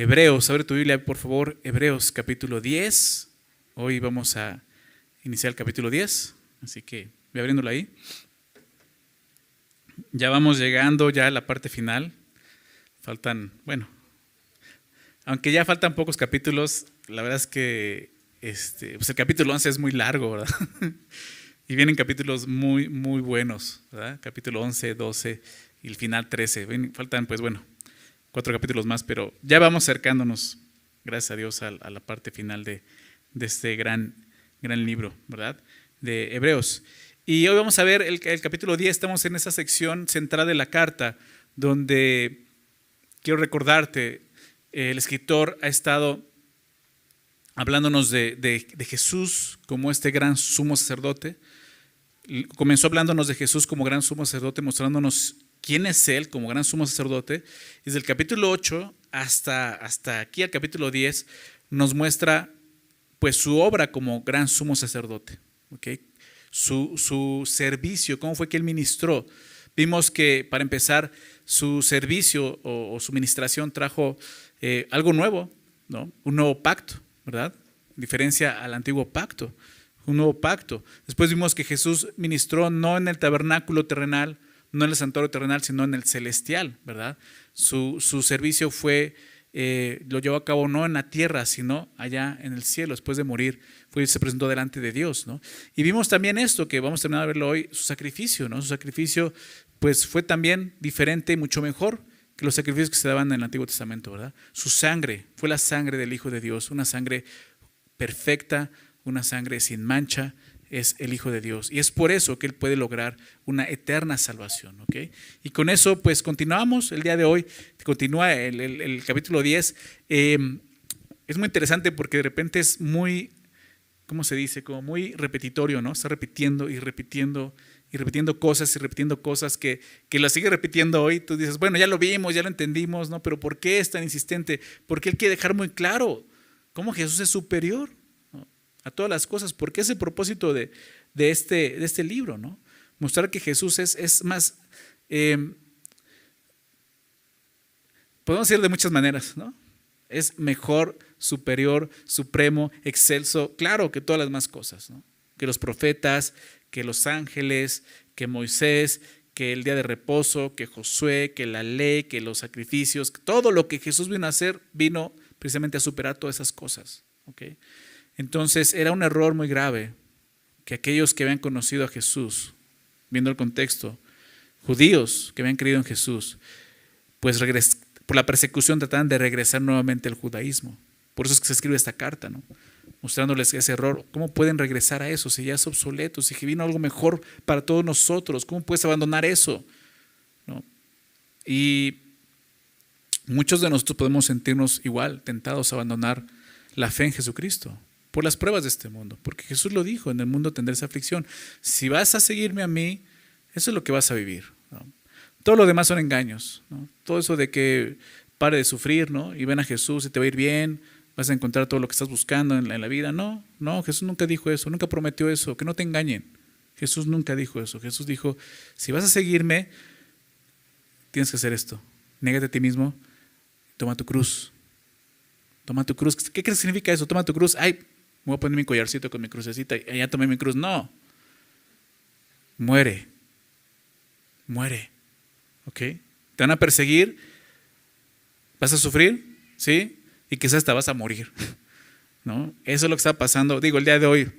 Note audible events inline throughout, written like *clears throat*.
Hebreos. Abre tu Biblia, por favor, Hebreos capítulo 10. Hoy vamos a iniciar el capítulo 10, así que voy abriéndolo ahí. Ya vamos llegando ya a la parte final. Faltan, bueno, aunque ya faltan pocos capítulos, la verdad es que este, pues el capítulo 11 es muy largo, ¿verdad? *laughs* y vienen capítulos muy, muy buenos, ¿verdad? Capítulo 11, 12 y el final 13. Faltan, pues bueno, cuatro capítulos más, pero ya vamos acercándonos, gracias a Dios, a, la parte final de, este gran, gran libro, ¿verdad? De Hebreos. Y hoy vamos a ver el, el capítulo 10, estamos en esa sección central de la carta, donde quiero recordarte, el escritor ha estado hablándonos de, de, de, Jesús como este gran sumo sacerdote. Comenzó hablándonos de Jesús como gran sumo sacerdote, mostrándonos quién es Él como gran sumo sacerdote. Desde el capítulo 8 hasta, hasta aquí, al capítulo 10, nos muestra pues su obra como gran sumo sacerdote. Su, su servicio, cómo fue que Él ministró. Vimos que, para empezar, su servicio o, su ministración trajo eh, algo nuevo, ¿no? un nuevo pacto, ¿verdad? En diferencia al antiguo pacto, un nuevo pacto. Después vimos que Jesús ministró no en el tabernáculo terrenal, no en el santuario terrenal, sino en el celestial, ¿verdad? Su, su servicio fue, eh, lo llevó a cabo no en la tierra, sino allá en el cielo, después de morir, fue, se presentó delante de Dios, ¿no? Y vimos también esto, que vamos a terminar de verlo hoy, su sacrificio, ¿no? Su sacrificio, pues fue también diferente y mucho mejor que los sacrificios que se daban en el Antiguo Testamento, ¿verdad? Su sangre fue la sangre del Hijo de Dios, una sangre perfecta, una sangre sin mancha, es el Hijo de Dios. Y es por eso que Él puede lograr una eterna salvación. Y con eso, pues continuamos el día de hoy, continúa el, capítulo 10. Em, es muy interesante porque de repente es muy, ¿cómo se dice? Como muy repetitorio, ¿no? Está repitiendo y repitiendo y repitiendo cosas y repitiendo cosas que, que las sigue repitiendo hoy. Tú dices, bueno, ya lo vimos, ya lo entendimos, ¿no? Pero ¿por qué es tan insistente? Porque Él quiere dejar muy claro cómo Jesús es superior a todas las cosas, porque es el propósito de, este, de este libro, ¿no? Mostrar que Jesús es, es más, em, podemos decir de muchas maneras, ¿no? Es mejor, superior, supremo, excelso, claro que todas las más cosas, ¿no? Que los profetas, que los ángeles, que Moisés, que el día de reposo, que Josué, que la ley, que los sacrificios, todo lo que Jesús vino a hacer vino precisamente a superar todas esas cosas. ¿okay? Entonces era un error muy grave que aquellos que habían conocido a Jesús, viendo el contexto, judíos que habían creído en Jesús, pues por la persecución trataban de regresar nuevamente al judaísmo. Por eso es que se escribe esta carta, ¿no? mostrándoles ese error. ¿Cómo pueden regresar a eso si ya es obsoleto, si vino algo mejor para todos nosotros? ¿Cómo puedes abandonar eso? Y muchos de nosotros podemos sentirnos igual, tentados a abandonar la fe en Jesucristo por las pruebas de este mundo, porque Jesús lo dijo, en el mundo tendrás aflicción. Si vas a seguirme a mí, eso es lo que vas a vivir. Todo lo demás son engaños. Todo eso de que pare de sufrir ¿no? y ven a Jesús y te va a ir bien, vas a encontrar todo lo que estás buscando en la, en la vida. No, no, Jesús nunca dijo eso, nunca prometió eso, que no te engañen. Jesús nunca dijo eso. Jesús dijo, si vas a seguirme, tienes que hacer esto. Négate a ti mismo, toma tu cruz. Toma tu cruz. ¿Qué, qué significa eso? Toma tu cruz. Ay, voy a poner mi collarcito con mi crucecita y ya tomé mi cruz. No. Muere. Muere. ¿Ok? Te van a perseguir. ¿Vas a sufrir? ¿Sí? Y quizás hasta vas a morir. *laughs* ¿No? Eso es lo que está pasando. Digo, el día de hoy,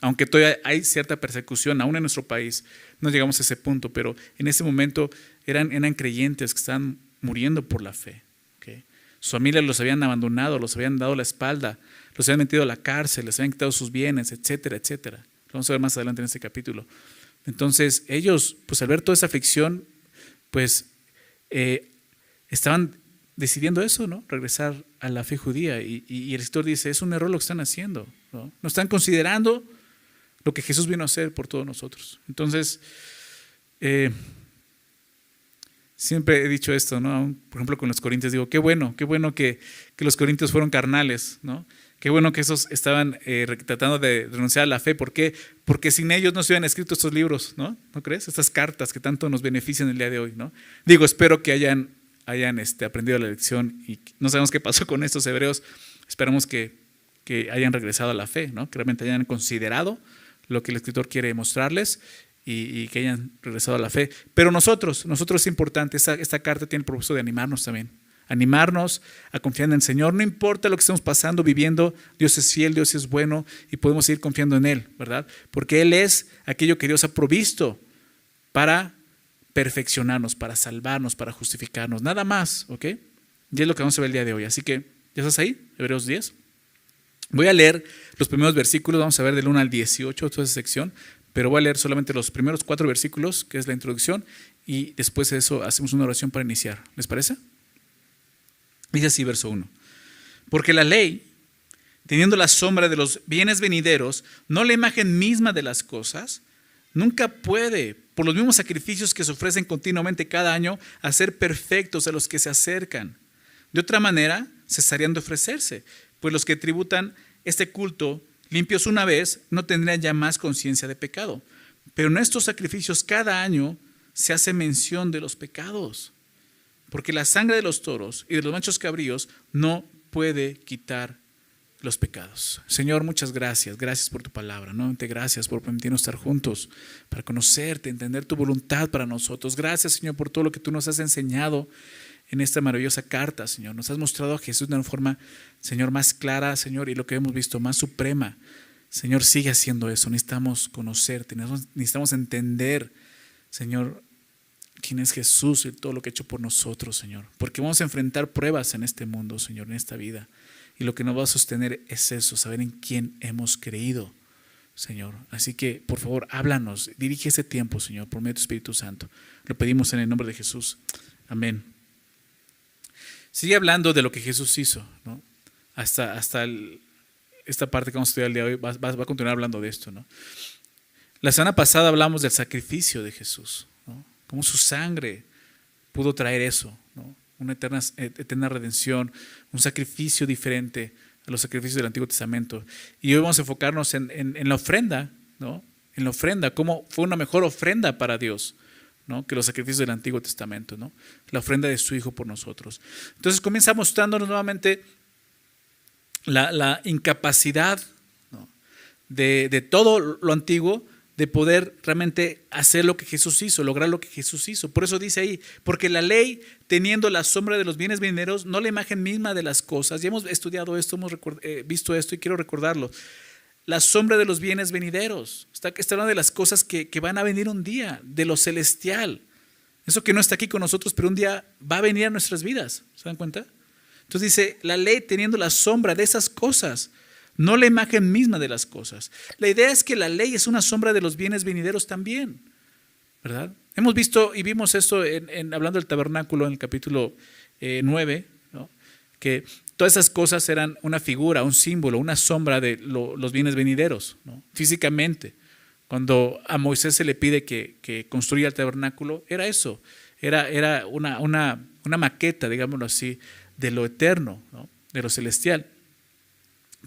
aunque todavía hay cierta persecución aún en nuestro país, no llegamos a ese punto, pero en ese momento eran, eran creyentes que estaban muriendo por la fe. ¿okay? Su familia los habían abandonado, los habían dado la espalda, los habían metido a la cárcel, les habían quitado sus bienes, etcétera, etcétera. Lo vamos a ver más adelante en este capítulo. Entonces, ellos, pues al ver toda esa aflicción, pues eh, estaban decidiendo eso, ¿no? Regresar a la fe judía. Y, el escritor dice, es un error lo que están haciendo. ¿no? no están considerando lo que Jesús vino a hacer por todos nosotros. Entonces, eh, siempre he dicho esto, ¿no? Por ejemplo, con los corintios digo, qué bueno, qué bueno que, que los corintios fueron carnales, ¿no? Qué bueno que esos estaban eh, tratando de renunciar a la fe. ¿Por qué? Porque sin ellos no se hubieran escrito estos libros, ¿no? ¿No crees? Estas cartas que tanto nos benefician el día de hoy, ¿no? Digo, espero que hayan hayan este, aprendido la lección y no sabemos qué pasó con estos hebreos. Esperamos que, que hayan regresado a la fe, ¿no? que realmente hayan considerado lo que el escritor quiere mostrarles y, que hayan regresado a la fe. Pero nosotros, nosotros es importante, esta, esta carta tiene el propósito de animarnos también. Animarnos a confiar en el Señor. No importa lo que estemos pasando, viviendo, Dios es fiel, Dios es bueno y podemos seguir confiando en Él, ¿verdad? Porque Él es aquello que Dios ha provisto para perfeccionarnos, para salvarnos, para justificarnos. Nada más, ¿ok? Y es lo que vamos a ver el día de hoy. Así que, ¿ya estás ahí? Hebreos 10. Voy a leer los primeros versículos, vamos a ver del 1 al 18, toda esa sección, pero voy a leer solamente los primeros cuatro versículos, que es la introducción, y después de eso hacemos una oración para iniciar. ¿Les parece? Dice así, verso 1. Porque la ley, teniendo la sombra de los bienes venideros, no la imagen misma de las cosas, nunca puede, por los mismos sacrificios que se ofrecen continuamente cada año, hacer perfectos a los que se acercan. De otra manera, cesarían de ofrecerse, pues los que tributan este culto limpios una vez no tendrían ya más conciencia de pecado. Pero en estos sacrificios cada año se hace mención de los pecados, porque la sangre de los toros y de los machos cabríos no puede quitar los pecados. Señor, muchas gracias. Gracias por tu palabra. Nuevamente gracias por permitirnos estar juntos para conocerte, entender tu voluntad para nosotros. Gracias, Señor, por todo lo que tú nos has enseñado en esta maravillosa carta, Señor. Nos has mostrado a Jesús de una forma, Señor, más clara, Señor, y lo que hemos visto, más suprema. Señor, sigue haciendo eso. Necesitamos conocerte, necesitamos entender, Señor, quién es Jesús y todo lo que ha hecho por nosotros, Señor. Porque vamos a enfrentar pruebas en este mundo, Señor, en esta vida. Y lo que nos va a sostener es eso, saber en quién hemos creído, Señor. Así que, por favor, háblanos, dirige ese tiempo, Señor, por medio de tu Espíritu Santo. Lo pedimos en el nombre de Jesús. Amén. Sigue hablando de lo que Jesús hizo, ¿no? Hasta, hasta esta parte que vamos a estudiar el día de hoy va, a continuar hablando de esto, ¿no? La semana pasada hablamos del sacrificio de Jesús. Cómo su sangre pudo traer eso, ¿no? Una eterna, eterna redención, un sacrificio diferente a los sacrificios del Antiguo Testamento. Y hoy vamos a enfocarnos en, la ofrenda, ¿no? En la ofrenda, cómo fue una mejor ofrenda para Dios que los sacrificios del Antiguo Testamento, ¿no? la ofrenda de su Hijo por nosotros. Entonces comienza mostrándonos nuevamente la, incapacidad de, todo lo antiguo de poder realmente hacer lo que Jesús hizo, lograr lo que Jesús hizo. Por eso dice ahí, porque la ley, teniendo la sombra de los bienes venideros, no la imagen misma de las cosas. Ya hemos estudiado esto, hemos eh, visto esto y quiero recordarlo la sombra de los bienes venideros. Está, está hablando de las cosas que, van a venir un día, de lo celestial. Eso que no está aquí con nosotros, pero un día va a venir a nuestras vidas. ¿Se dan cuenta? Entonces dice, la ley teniendo la sombra de esas cosas, no la imagen misma de las cosas. La idea es que la ley es una sombra de los bienes venideros también. ¿Verdad? Hemos visto y vimos esto en, hablando del tabernáculo en el capítulo 9, eh, que Todas esas cosas eran una figura, un símbolo, una sombra de los bienes venideros, físicamente. Cuando a Moisés se le pide que, construya el tabernáculo, era eso, era, era una, una, una, maqueta, digámoslo así, de lo eterno, de lo celestial.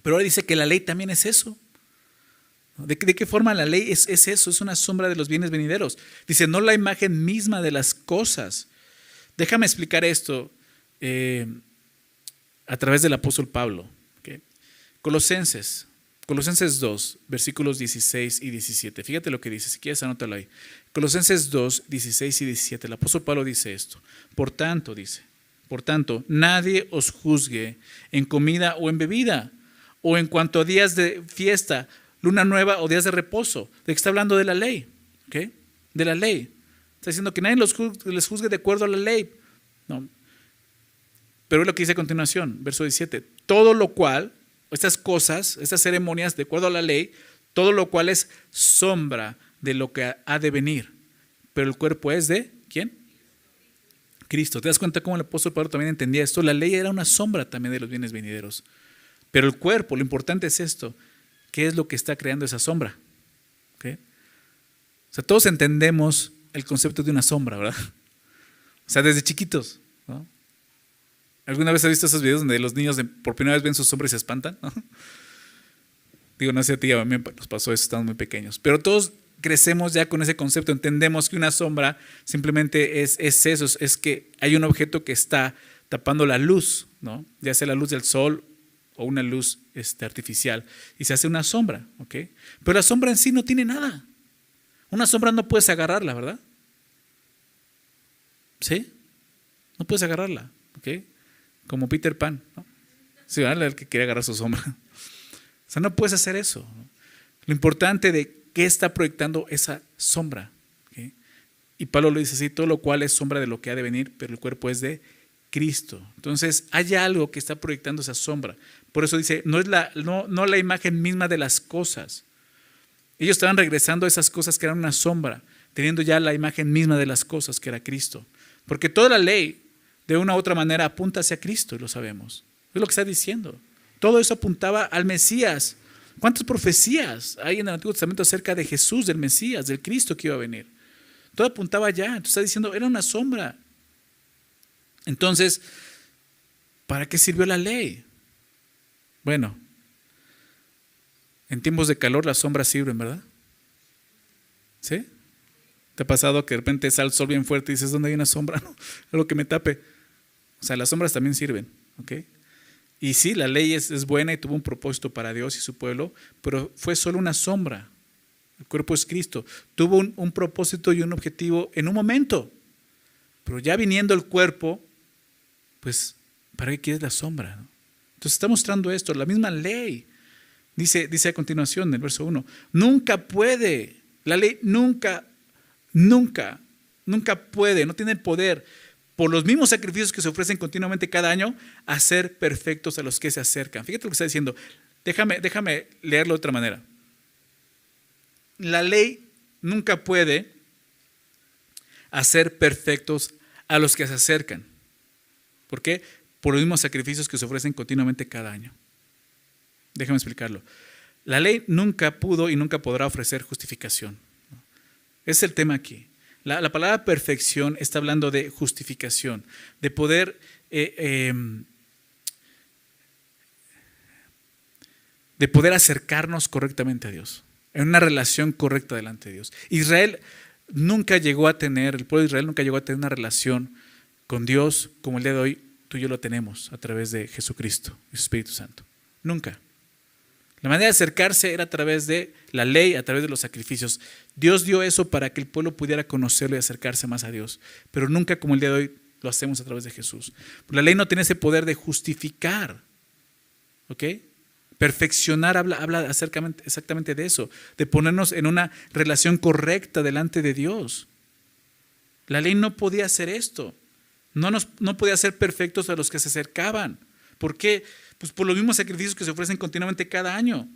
Pero ahora dice que la ley también es eso. ¿De, qué forma la ley es, es, eso? Es una sombra de los bienes venideros. Dice, no la imagen misma de las cosas. Déjame explicar esto. Eh, a través del apóstol Pablo. Colosenses, Colosenses 2, versículos 16 y 17. Fíjate lo que dice, si quieres anótalo ahí. Colosenses 2, 16 y 17. El apóstol Pablo dice esto. Por tanto, dice, por tanto, nadie os juzgue en comida o en bebida, o en cuanto a días de fiesta, luna nueva o días de reposo. ¿De qué está hablando de la ley? De la ley. Está diciendo que nadie los les juzgue de acuerdo a la ley. No, pero es lo que dice a continuación, verso 17. Todo lo cual, estas cosas, estas ceremonias, de acuerdo a la ley, todo lo cual es sombra de lo que ha de venir. Pero el cuerpo es de ¿quién? Cristo. ¿Te das cuenta cómo el apóstol Pablo también entendía esto? La ley era una sombra también de los bienes venideros. Pero el cuerpo, lo importante es esto. ¿Qué es lo que está creando esa sombra? O sea, todos entendemos el concepto de una sombra, ¿verdad? O sea, desde chiquitos. ¿Alguna vez has visto esos videos donde los niños por primera vez ven sus sombras y se espantan? *laughs* Digo, no sé a ti, a mí nos pasó eso, estamos muy pequeños. Pero todos crecemos ya con ese concepto, entendemos que una sombra simplemente es, es eso, es que hay un objeto que está tapando la luz, ¿no? ya sea la luz del sol o una luz este, artificial, y se hace una sombra, ¿ok? Pero la sombra en sí no tiene nada. Una sombra no puedes agarrarla, ¿verdad? ¿Sí? No puedes agarrarla, ¿ok? Como Peter Pan, ¿no? Sí, ¿verdad? El que quiere agarrar su sombra. O sea, no puedes hacer eso. Lo importante de qué está proyectando esa sombra. Y Pablo lo dice así, todo lo cual es sombra de lo que ha de venir, pero el cuerpo es de Cristo. Entonces hay algo que está proyectando esa sombra. Por eso dice, no es la, no, no la imagen misma de las cosas. Ellos estaban regresando a esas cosas que eran una sombra, teniendo ya la imagen misma de las cosas que era Cristo. Porque toda la ley, de una u otra manera, apunta hacia Cristo, y lo sabemos. Es lo que está diciendo. Todo eso apuntaba al Mesías. ¿Cuántas profecías hay en el Antiguo Testamento acerca de Jesús, del Mesías, del Cristo que iba a venir? Todo apuntaba allá. Entonces está diciendo, era una sombra. Entonces, ¿para qué sirvió la ley? Bueno, en tiempos de calor las sombras sirven, ¿verdad? ¿Sí? ¿Te ha pasado que de repente sale el sol bien fuerte y dices, ¿dónde hay una sombra? *laughs* No, algo que me tape. O sea, las sombras también sirven, ¿ok? Y sí, la ley es, buena y tuvo un propósito para Dios y su pueblo, pero fue solo una sombra. El cuerpo es Cristo. Tuvo un, propósito y un objetivo en un momento. Pero ya viniendo el cuerpo, pues, ¿para qué quieres la sombra? Entonces está mostrando esto, la misma ley. Dice, dice a continuación en el verso 1, nunca puede, la ley nunca, nunca, nunca puede, no tiene el poder por los mismos sacrificios que se ofrecen continuamente cada año, hacer perfectos a los que se acercan. Fíjate lo que está diciendo. Déjame, déjame leerlo de otra manera. La ley nunca puede hacer perfectos a los que se acercan. ¿Por qué? Por los mismos sacrificios que se ofrecen continuamente cada año. Déjame explicarlo. La ley nunca pudo y nunca podrá ofrecer justificación. Es el tema aquí. La, palabra perfección está hablando de justificación, de poder eh, em, de poder acercarnos correctamente a Dios, en una relación correcta delante de Dios. Israel nunca llegó a tener, el pueblo de Israel nunca llegó a tener una relación con Dios como el día de hoy tú y yo lo tenemos a través de Jesucristo y su Espíritu Santo. Nunca. La manera de acercarse era a través de la ley, a través de los sacrificios. Dios dio eso para que el pueblo pudiera conocerlo y acercarse más a Dios, pero nunca como el día de hoy lo hacemos a través de Jesús. La ley no tiene ese poder de justificar, ¿ok? Perfeccionar habla, habla exactamente de eso, de ponernos en una relación correcta delante de Dios. La ley no podía hacer esto, no, nos, no podía ser perfectos a los que se acercaban. ¿Por qué? Pues por los mismos sacrificios que se ofrecen continuamente cada año.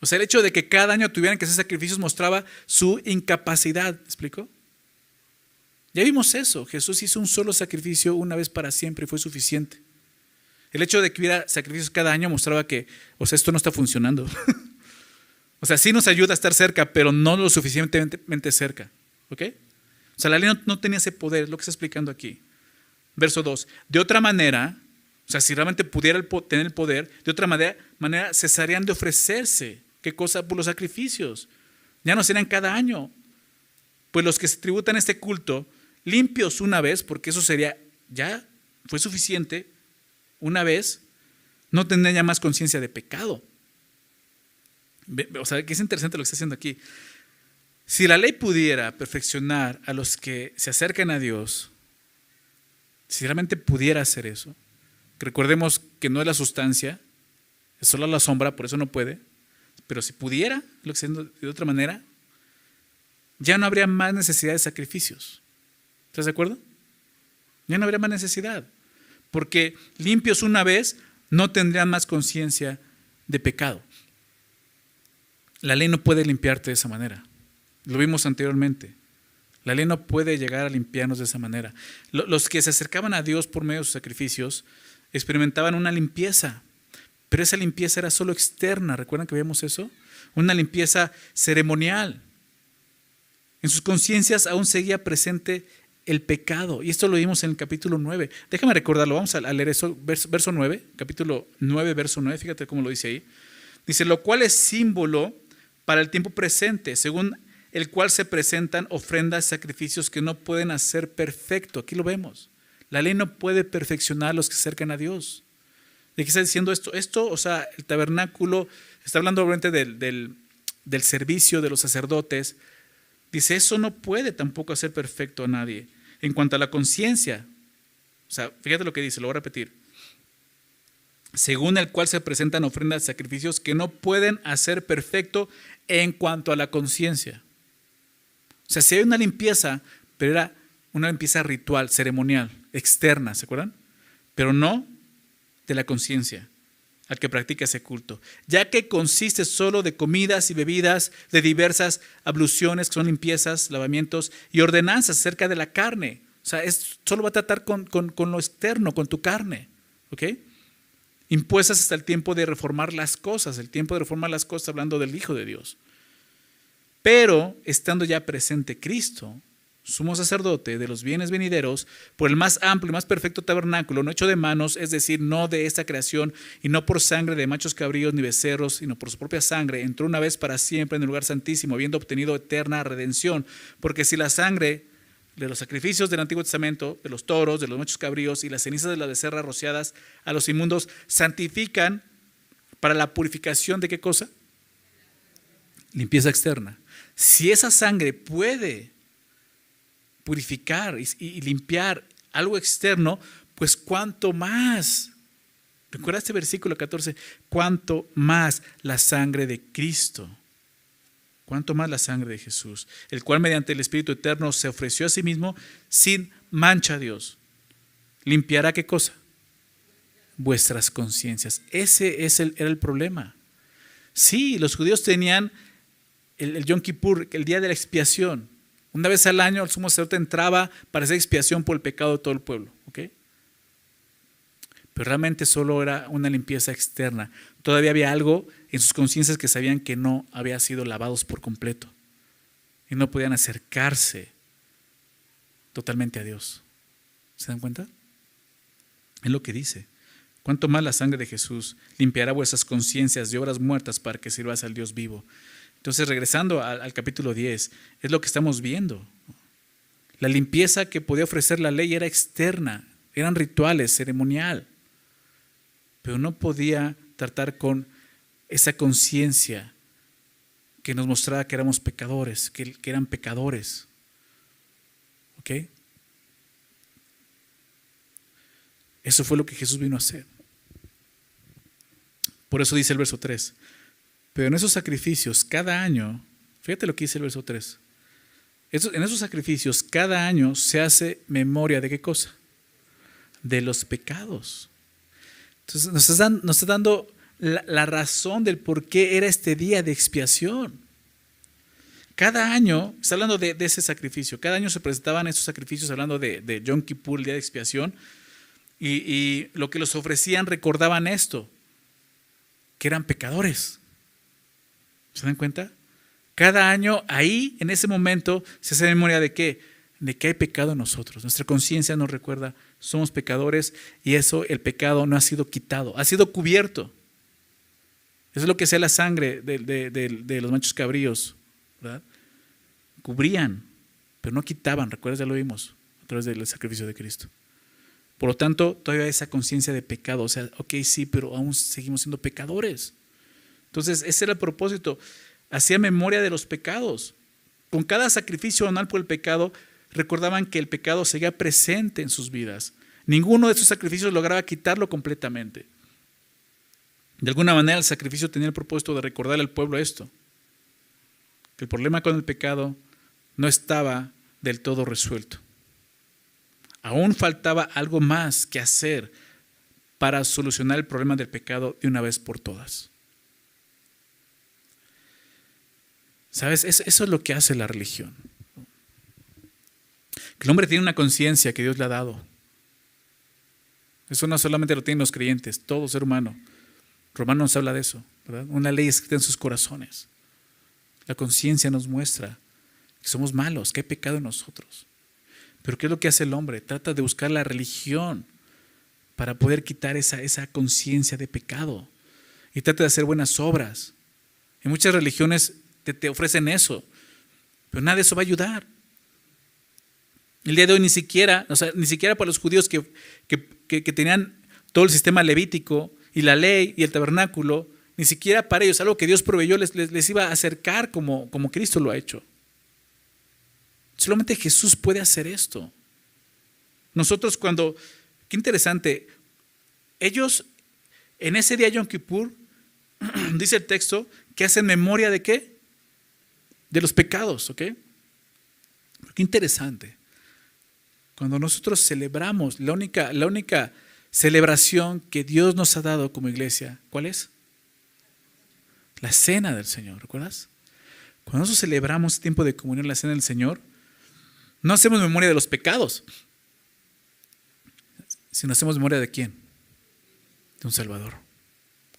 O sea, el hecho de que cada año tuvieran que hacer sacrificios mostraba su incapacidad. ¿Me explico? Ya vimos eso. Jesús hizo un solo sacrificio una vez para siempre y fue suficiente. El hecho de que hubiera sacrificios cada año mostraba que, o sea, esto no está funcionando. *laughs* o sea, sí nos ayuda a estar cerca, pero no lo suficientemente cerca. ¿Ok? Sea, la ley no, tenía ese poder, es lo que está explicando aquí. Verso 2. De otra manera, o sea, si realmente pudiera tener el poder, de otra manera, manera cesarían de ofrecerse ¿Qué cosa? Por los sacrificios. Ya no serán cada año. Pues los que se tributan este culto, limpios una vez, porque eso sería, ya fue suficiente, una vez, no tendrían ya más conciencia de pecado. O sea, que es interesante lo que está haciendo aquí. Si la ley pudiera perfeccionar a los que se acercan a Dios, si realmente pudiera hacer eso, recordemos que no es la sustancia, es solo la sombra, por eso no puede, pero si pudiera, lo que de otra manera, ya no habría más necesidad de sacrificios. ¿Estás de acuerdo? Ya no habría más necesidad. Porque limpios una vez no tendrían más conciencia de pecado. La ley no puede limpiarte de esa manera. Lo vimos anteriormente. La ley no puede llegar a limpiarnos de esa manera. Los que se acercaban a Dios por medio de sus sacrificios experimentaban una limpieza pero esa limpieza era solo externa, ¿recuerdan que vimos eso? Una limpieza ceremonial. En sus conciencias aún seguía presente el pecado. Y esto lo vimos en el capítulo 9. Déjame recordarlo, vamos a leer eso, verso, verso 9, capítulo 9, verso 9, fíjate cómo lo dice ahí. Dice, lo cual es símbolo para el tiempo presente, según el cual se presentan ofrendas, sacrificios que no pueden hacer perfecto. Aquí lo vemos. La ley no puede perfeccionar a los que se acercan a Dios. ¿De qué está diciendo esto? Esto, o sea, el tabernáculo, está hablando obviamente del, del, del servicio de los sacerdotes. Dice, eso no puede tampoco hacer perfecto a nadie. En cuanto a la conciencia, o sea, fíjate lo que dice, lo voy a repetir según el cual se presentan ofrendas y sacrificios que no pueden hacer perfecto en cuanto a la conciencia. O sea, si hay una limpieza, pero era una limpieza ritual, ceremonial, externa, ¿se acuerdan? Pero no de la conciencia al que practica ese culto, ya que consiste solo de comidas y bebidas, de diversas abluciones, que son limpiezas, lavamientos y ordenanzas acerca de la carne. O sea, es, solo va a tratar con, con lo externo, con tu carne. ¿Ok? impuestas hasta el tiempo de reformar las cosas, el tiempo de reformar las cosas hablando del Hijo de Dios. Pero estando ya presente Cristo, sumo sacerdote de los bienes venideros, por el más amplio y más perfecto tabernáculo, no hecho de manos, es decir, no de esta creación, y no por sangre de machos cabríos ni becerros, sino por su propia sangre, entró una vez para siempre en el lugar santísimo, habiendo obtenido eterna redención. Porque si la sangre de los sacrificios del Antiguo Testamento, de los toros, de los machos cabríos y las cenizas de la becerra rociadas a los inmundos, santifican para la purificación de qué cosa? Limpieza externa. Si esa sangre puede purificar y, limpiar algo externo, pues cuánto más. Recuerda este versículo 14, cuánto más la sangre de Cristo cuánto más la sangre de Jesús, el cual mediante el Espíritu Eterno se ofreció a sí mismo sin mancha a Dios. ¿Limpiará qué cosa? Vuestras conciencias. Ese es el, era el problema. Sí, los judíos tenían el, Yom Kippur, el día de la expiación. Una vez al año el sumo sacerdote entraba para hacer expiación por el pecado de todo el pueblo. Pero realmente solo era una limpieza externa. Todavía había algo en sus conciencias que sabían que no había sido lavados por completo y no podían acercarse totalmente a Dios. ¿Se dan cuenta? Es lo que dice. Cuanto más la sangre de Jesús limpiará vuestras conciencias de obras muertas para que sirvas al Dios vivo. Entonces, regresando al, capítulo 10, es lo que estamos viendo. La limpieza que podía ofrecer la ley era externa, eran rituales, ceremonial, pero no podía tratar con esa conciencia que nos mostraba que éramos pecadores, que, eran pecadores. ¿Ok? Eso fue lo que Jesús vino a hacer. Por eso dice el verso 3. Pero en esos sacrificios, cada año, fíjate lo que dice el verso 3. En esos sacrificios, cada año se hace memoria de qué cosa? De los pecados. Entonces nos está, dando la, razón del por qué era este día de expiación. Cada año, está hablando de, ese sacrificio, cada año se presentaban esos sacrificios hablando de, de Yom Kippur, día de expiación, y, y lo que los ofrecían recordaban esto, que eran pecadores. ¿Se dan cuenta? Cada año ahí, en ese momento, se hace memoria de qué? De que hay pecado en nosotros. Nuestra conciencia nos recuerda, somos pecadores y eso, el pecado no ha sido quitado, ha sido cubierto. Eso es lo que hacía la sangre de, los machos cabríos, ¿verdad? Cubrían, pero no quitaban, recuerdas, ya lo vimos, a través del sacrificio de Cristo. Por lo tanto, todavía hay esa conciencia de pecado, o sea, ok, sí, pero aún seguimos siendo pecadores. Entonces, ese era el propósito, hacía memoria de los pecados. Con cada sacrificio anual por el pecado, recordaban que el pecado seguía presente en sus vidas. Ninguno de esos sacrificios lograba quitarlo completamente. De alguna manera el sacrificio tenía el propósito de recordar al pueblo esto, que el problema con el pecado no estaba del todo resuelto. Aún faltaba algo más que hacer para solucionar el problema del pecado de una vez por todas. ¿Sabes? Eso es lo que hace la religión. El hombre tiene una conciencia que Dios le ha dado. Eso no solamente lo tienen los creyentes, todo ser humano. Romanos nos habla de eso, ¿verdad? Una ley escrita en sus corazones. La conciencia nos muestra que somos malos, que hay pecado en nosotros. Pero ¿qué es lo que hace el hombre? Trata de buscar la religión para poder quitar esa, esa conciencia de pecado. Y trata de hacer buenas obras. En muchas religiones te, ofrecen eso. Pero nada de eso va a ayudar. El día de hoy ni siquiera, o sea, ni siquiera para los judíos que, que, tenían todo el sistema levítico y la ley y el tabernáculo, ni siquiera para ellos, algo que Dios proveyó, les, les, iba a acercar como, como Cristo lo ha hecho. Solamente Jesús puede hacer esto. Nosotros cuando, qué interesante, ellos en ese día Yom Kippur, *clears throat* dice el texto, que hacen memoria de qué? De los pecados, ¿ok? Qué interesante. Cuando nosotros celebramos, la única, la única celebración que Dios nos ha dado como iglesia, ¿cuál es? La cena del Señor, ¿recuerdas? Cuando nosotros celebramos tiempo de comunión, la cena del Señor, no hacemos memoria de los pecados, sino hacemos memoria de quién? De un Salvador.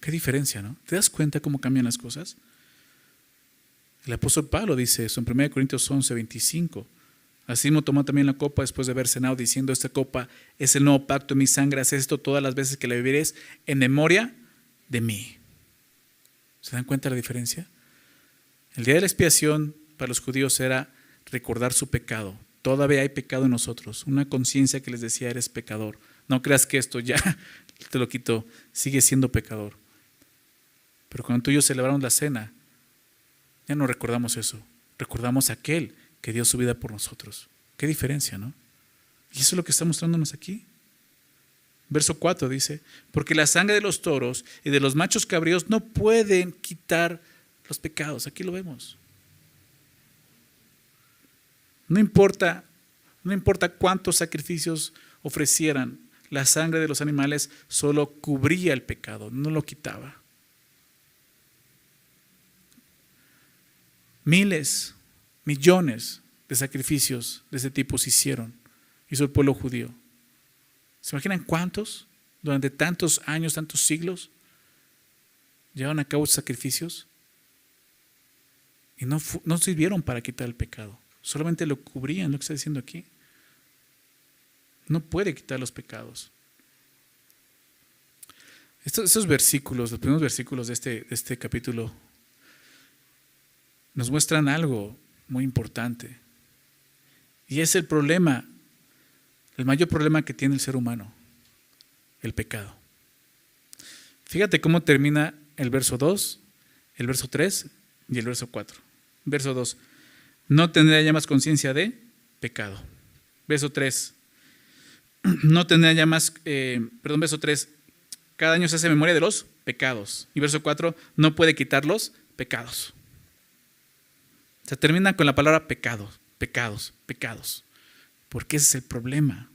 Qué diferencia, ¿no? ¿Te das cuenta cómo cambian las cosas? El apóstol Pablo dice eso en 1 Corintios 11, 25. Así mismo tomó también la copa después de haber cenado, diciendo, esta copa es el nuevo pacto en mi sangre, haz esto todas las veces que la beberéis en memoria de mí. ¿Se dan cuenta la diferencia? El día de la expiación para los judíos era recordar su pecado. Todavía hay pecado en nosotros, una conciencia que les decía, eres pecador. No creas que esto ya *laughs* te lo quito, sigue siendo pecador. Pero cuando tú y yo celebramos la cena, ya no recordamos eso. Recordamos aquel que dio su vida por nosotros. Qué diferencia, ¿no? Y eso es lo que está mostrándonos aquí. Verso 4 dice, porque la sangre de los toros y de los machos cabríos no pueden quitar los pecados. Aquí lo vemos. No importa, no importa cuántos sacrificios ofrecieran, la sangre de los animales solo cubría el pecado, no lo quitaba. Miles, millones de sacrificios de ese tipo se hicieron. Hizo el pueblo judío. ¿Se imaginan cuántos durante tantos años, tantos siglos llevaron a cabo sacrificios? Y no, no sirvieron para quitar el pecado. Solamente lo cubrían, lo que está diciendo aquí. No puede quitar los pecados. Estos, versículos, los primeros versículos de este, de este capítulo nos muestran algo muy importante. Y es el problema, el mayor problema que tiene el ser humano, el pecado. Fíjate cómo termina el verso 2, el verso 3 y el verso 4. Verso 2, no tendrá ya más conciencia de pecado. Verso 3, no tendrá ya más, eh, perdón, verso 3, cada año se hace memoria de los pecados. Y verso 4, no puede quitar los pecados. Se termina con la palabra pecados, pecados, pecados. Porque ese es el problema.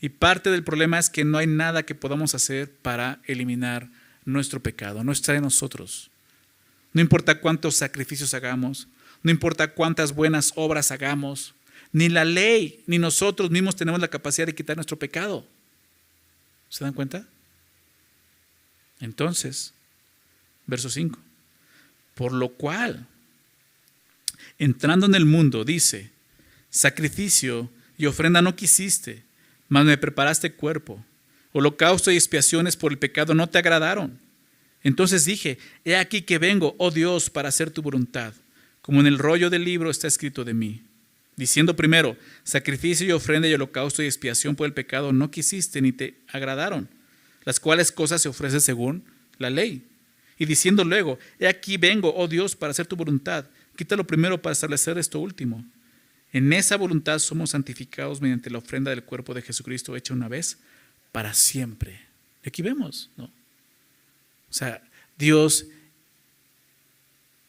Y parte del problema es que no hay nada que podamos hacer para eliminar nuestro pecado. No está en nosotros. No importa cuántos sacrificios hagamos, no importa cuántas buenas obras hagamos, ni la ley, ni nosotros mismos tenemos la capacidad de quitar nuestro pecado. ¿Se dan cuenta? Entonces, verso 5. Por lo cual, entrando en el mundo, dice, sacrificio y ofrenda no quisiste, mas me preparaste cuerpo. Holocausto y expiaciones por el pecado no te agradaron. Entonces dije, he aquí que vengo, oh Dios, para hacer tu voluntad, como en el rollo del libro está escrito de mí. Diciendo primero, sacrificio y ofrenda y holocausto y expiación por el pecado no quisiste ni te agradaron, las cuales cosas se ofrecen según la ley. Y diciendo luego, he aquí vengo, oh Dios, para hacer tu voluntad, Quítalo primero para establecer esto último. En esa voluntad somos santificados mediante la ofrenda del cuerpo de Jesucristo hecha una vez para siempre. Aquí vemos, ¿no? O sea, Dios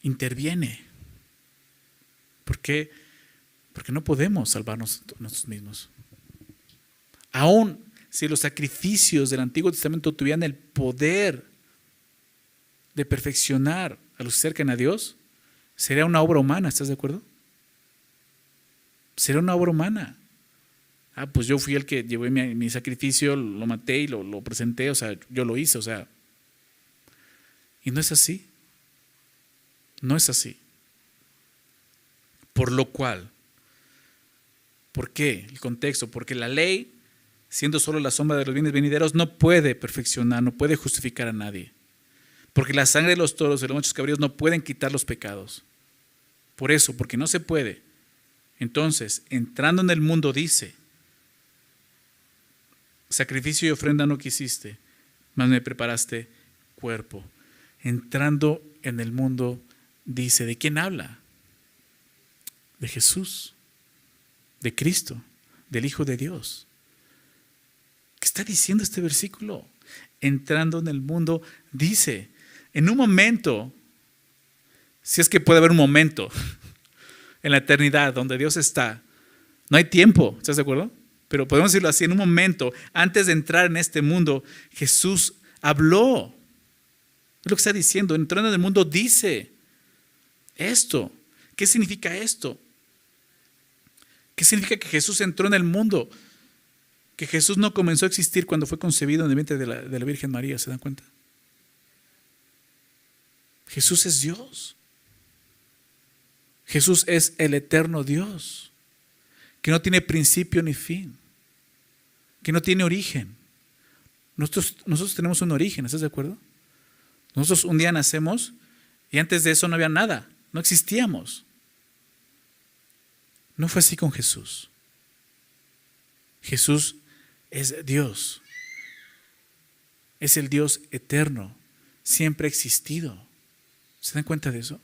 interviene. ¿Por qué? Porque no podemos salvarnos nosotros mismos. Aún si los sacrificios del Antiguo Testamento tuvieran el poder de perfeccionar a los que cercan a Dios, Sería una obra humana, ¿estás de acuerdo? Sería una obra humana. Ah, pues yo fui el que llevé mi, sacrificio, lo maté y lo, lo presenté, o sea, yo lo hice, o sea. Y no es así. No es así. Por lo cual, ¿por qué? El contexto, porque la ley, siendo solo la sombra de los bienes venideros, no puede perfeccionar, no puede justificar a nadie. Porque la sangre de los toros y los machos cabríos no pueden quitar los pecados. Por eso, porque no se puede. Entonces, entrando en el mundo dice, sacrificio y ofrenda no quisiste, mas me preparaste cuerpo. Entrando en el mundo dice, ¿de quién habla? De Jesús, de Cristo, del Hijo de Dios. ¿Qué está diciendo este versículo? Entrando en el mundo dice, en un momento, si es que puede haber un momento en la eternidad donde Dios está, no hay tiempo, ¿estás de acuerdo? Pero podemos decirlo así, en un momento, antes de entrar en este mundo, Jesús habló. Es lo que está diciendo, entrando en el mundo dice esto. ¿Qué significa esto? ¿Qué significa que Jesús entró en el mundo? Que Jesús no comenzó a existir cuando fue concebido en el vientre de la, de la Virgen María, ¿se dan cuenta? Jesús es Dios. Jesús es el eterno Dios, que no tiene principio ni fin, que no tiene origen. Nosotros, nosotros tenemos un origen, ¿estás de acuerdo? Nosotros un día nacemos y antes de eso no había nada, no existíamos. No fue así con Jesús. Jesús es Dios. Es el Dios eterno, siempre existido. ¿Se dan cuenta de eso?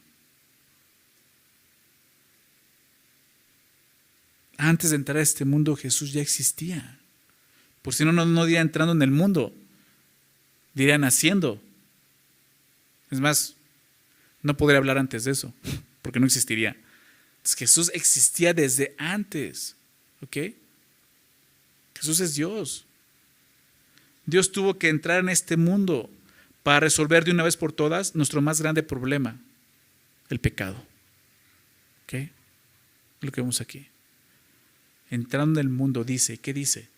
Antes de entrar a este mundo Jesús ya existía. Por si no, no, no diría entrando en el mundo, diría naciendo. Es más, no podría hablar antes de eso, porque no existiría. Jesús existía desde antes. ¿Ok? Jesús es Dios. Dios tuvo que entrar en este mundo para resolver de una vez por todas nuestro más grande problema, el pecado. ¿Ok? Lo que vemos aquí. Entrando en el mundo, dice, ¿qué dice?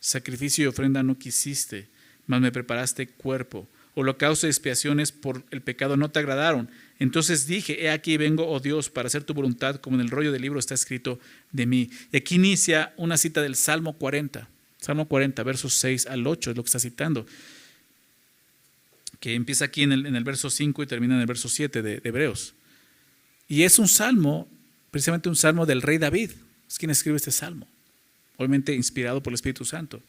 Sacrificio y ofrenda no quisiste, mas me preparaste cuerpo. Holocausto y expiaciones por el pecado no te agradaron. Entonces dije, he aquí vengo, oh Dios, para hacer tu voluntad, como en el rollo del libro está escrito de mí. Y aquí inicia una cita del Salmo 40. Salmo 40, versos 6 al 8 es lo que está citando que empieza aquí en el, verso 5 y termina en el verso 7 de, Hebreos. Y es un salmo, precisamente un salmo del rey David. Es quien escribe este salmo, obviamente inspirado por el Espíritu Santo.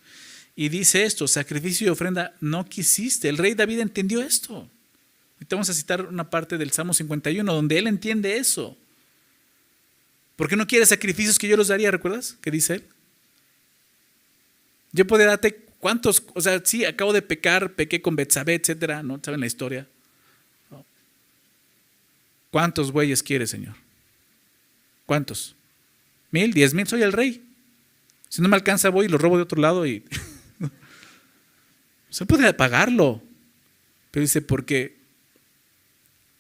Y dice esto, sacrificio y ofrenda no quisiste. El rey David entendió esto. Y vamos a citar una parte del Salmo 51 donde él entiende eso. ¿Por qué no quiere sacrificios que yo los daría? ¿Recuerdas? ¿Qué dice él? Yo podría darte ¿Cuántos? O sea, sí, acabo de pecar, pequé con Betsabé, etcétera, ¿no? ¿Saben la historia? ¿Cuántos bueyes quiere, Señor? ¿Cuántos? ¿Mil? ¿Diez mil? Soy el rey. Si no me alcanza, voy y lo robo de otro lado y. *laughs* Se puede pagarlo. Pero dice, porque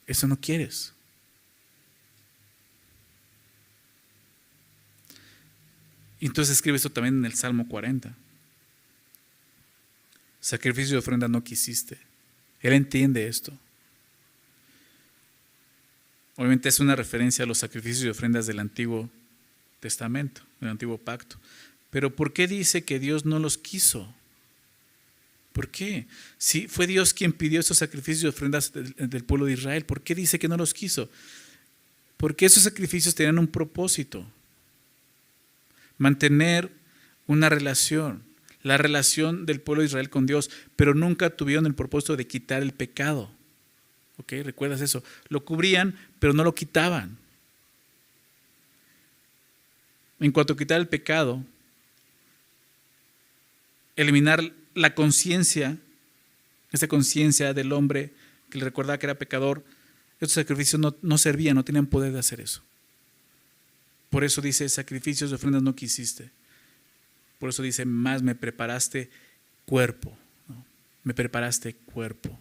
eso no quieres. Y entonces escribe esto también en el Salmo 40. Sacrificio de ofrenda no quisiste. Él entiende esto. Obviamente es una referencia a los sacrificios y ofrendas del Antiguo Testamento, del Antiguo Pacto. Pero ¿por qué dice que Dios no los quiso? ¿Por qué? Si fue Dios quien pidió esos sacrificios y ofrendas del, del, pueblo de Israel, ¿por qué dice que no los quiso? Porque esos sacrificios tenían un propósito. Mantener una relación la relación del pueblo de Israel con Dios, pero nunca tuvieron el propósito de quitar el pecado. ¿Ok? ¿Recuerdas eso? Lo cubrían, pero no lo quitaban. En cuanto a quitar el pecado, eliminar la conciencia, esa conciencia del hombre que le recordaba que era pecador, estos sacrificios no, no servían, no tenían poder de hacer eso. Por eso dice, sacrificios de ofrendas no quisiste. Por eso dice, más me preparaste cuerpo. Me preparaste cuerpo.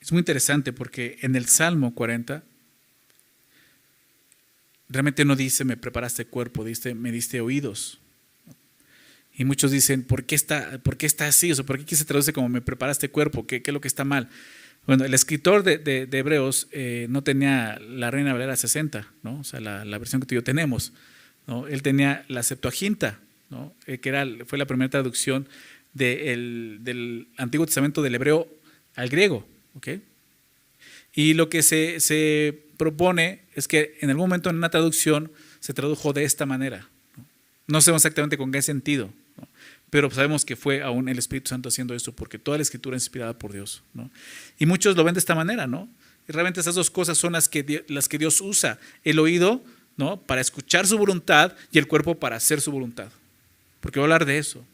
Es muy interesante porque en el Salmo 40 realmente no dice me preparaste cuerpo, dice me diste oídos. Y muchos dicen, ¿por qué está, por qué está así? O ¿por qué aquí se traduce como me preparaste cuerpo? ¿Qué, qué es lo que está mal? Bueno, el escritor de, Hebreos eh, no tenía la Reina Valera 60, ¿no? o sea, la, versión que tú y yo tenemos. ¿no? Él tenía la Septuaginta, ¿no? Eh, que era, fue la primera traducción del Antiguo Testamento del hebreo al griego. ¿okay? Y lo que se, se propone es que en algún momento en una traducción se tradujo de esta manera. No, sabemos exactamente con qué sentido, pero sabemos que fue aún el Espíritu Santo haciendo esto, porque toda la escritura es inspirada por Dios. Y muchos lo ven de esta manera, ¿no? Y realmente esas dos cosas son las que, las que Dios usa. El oído, ¿no? Para escuchar su voluntad y el cuerpo para hacer su voluntad. Porque voy a hablar de eso.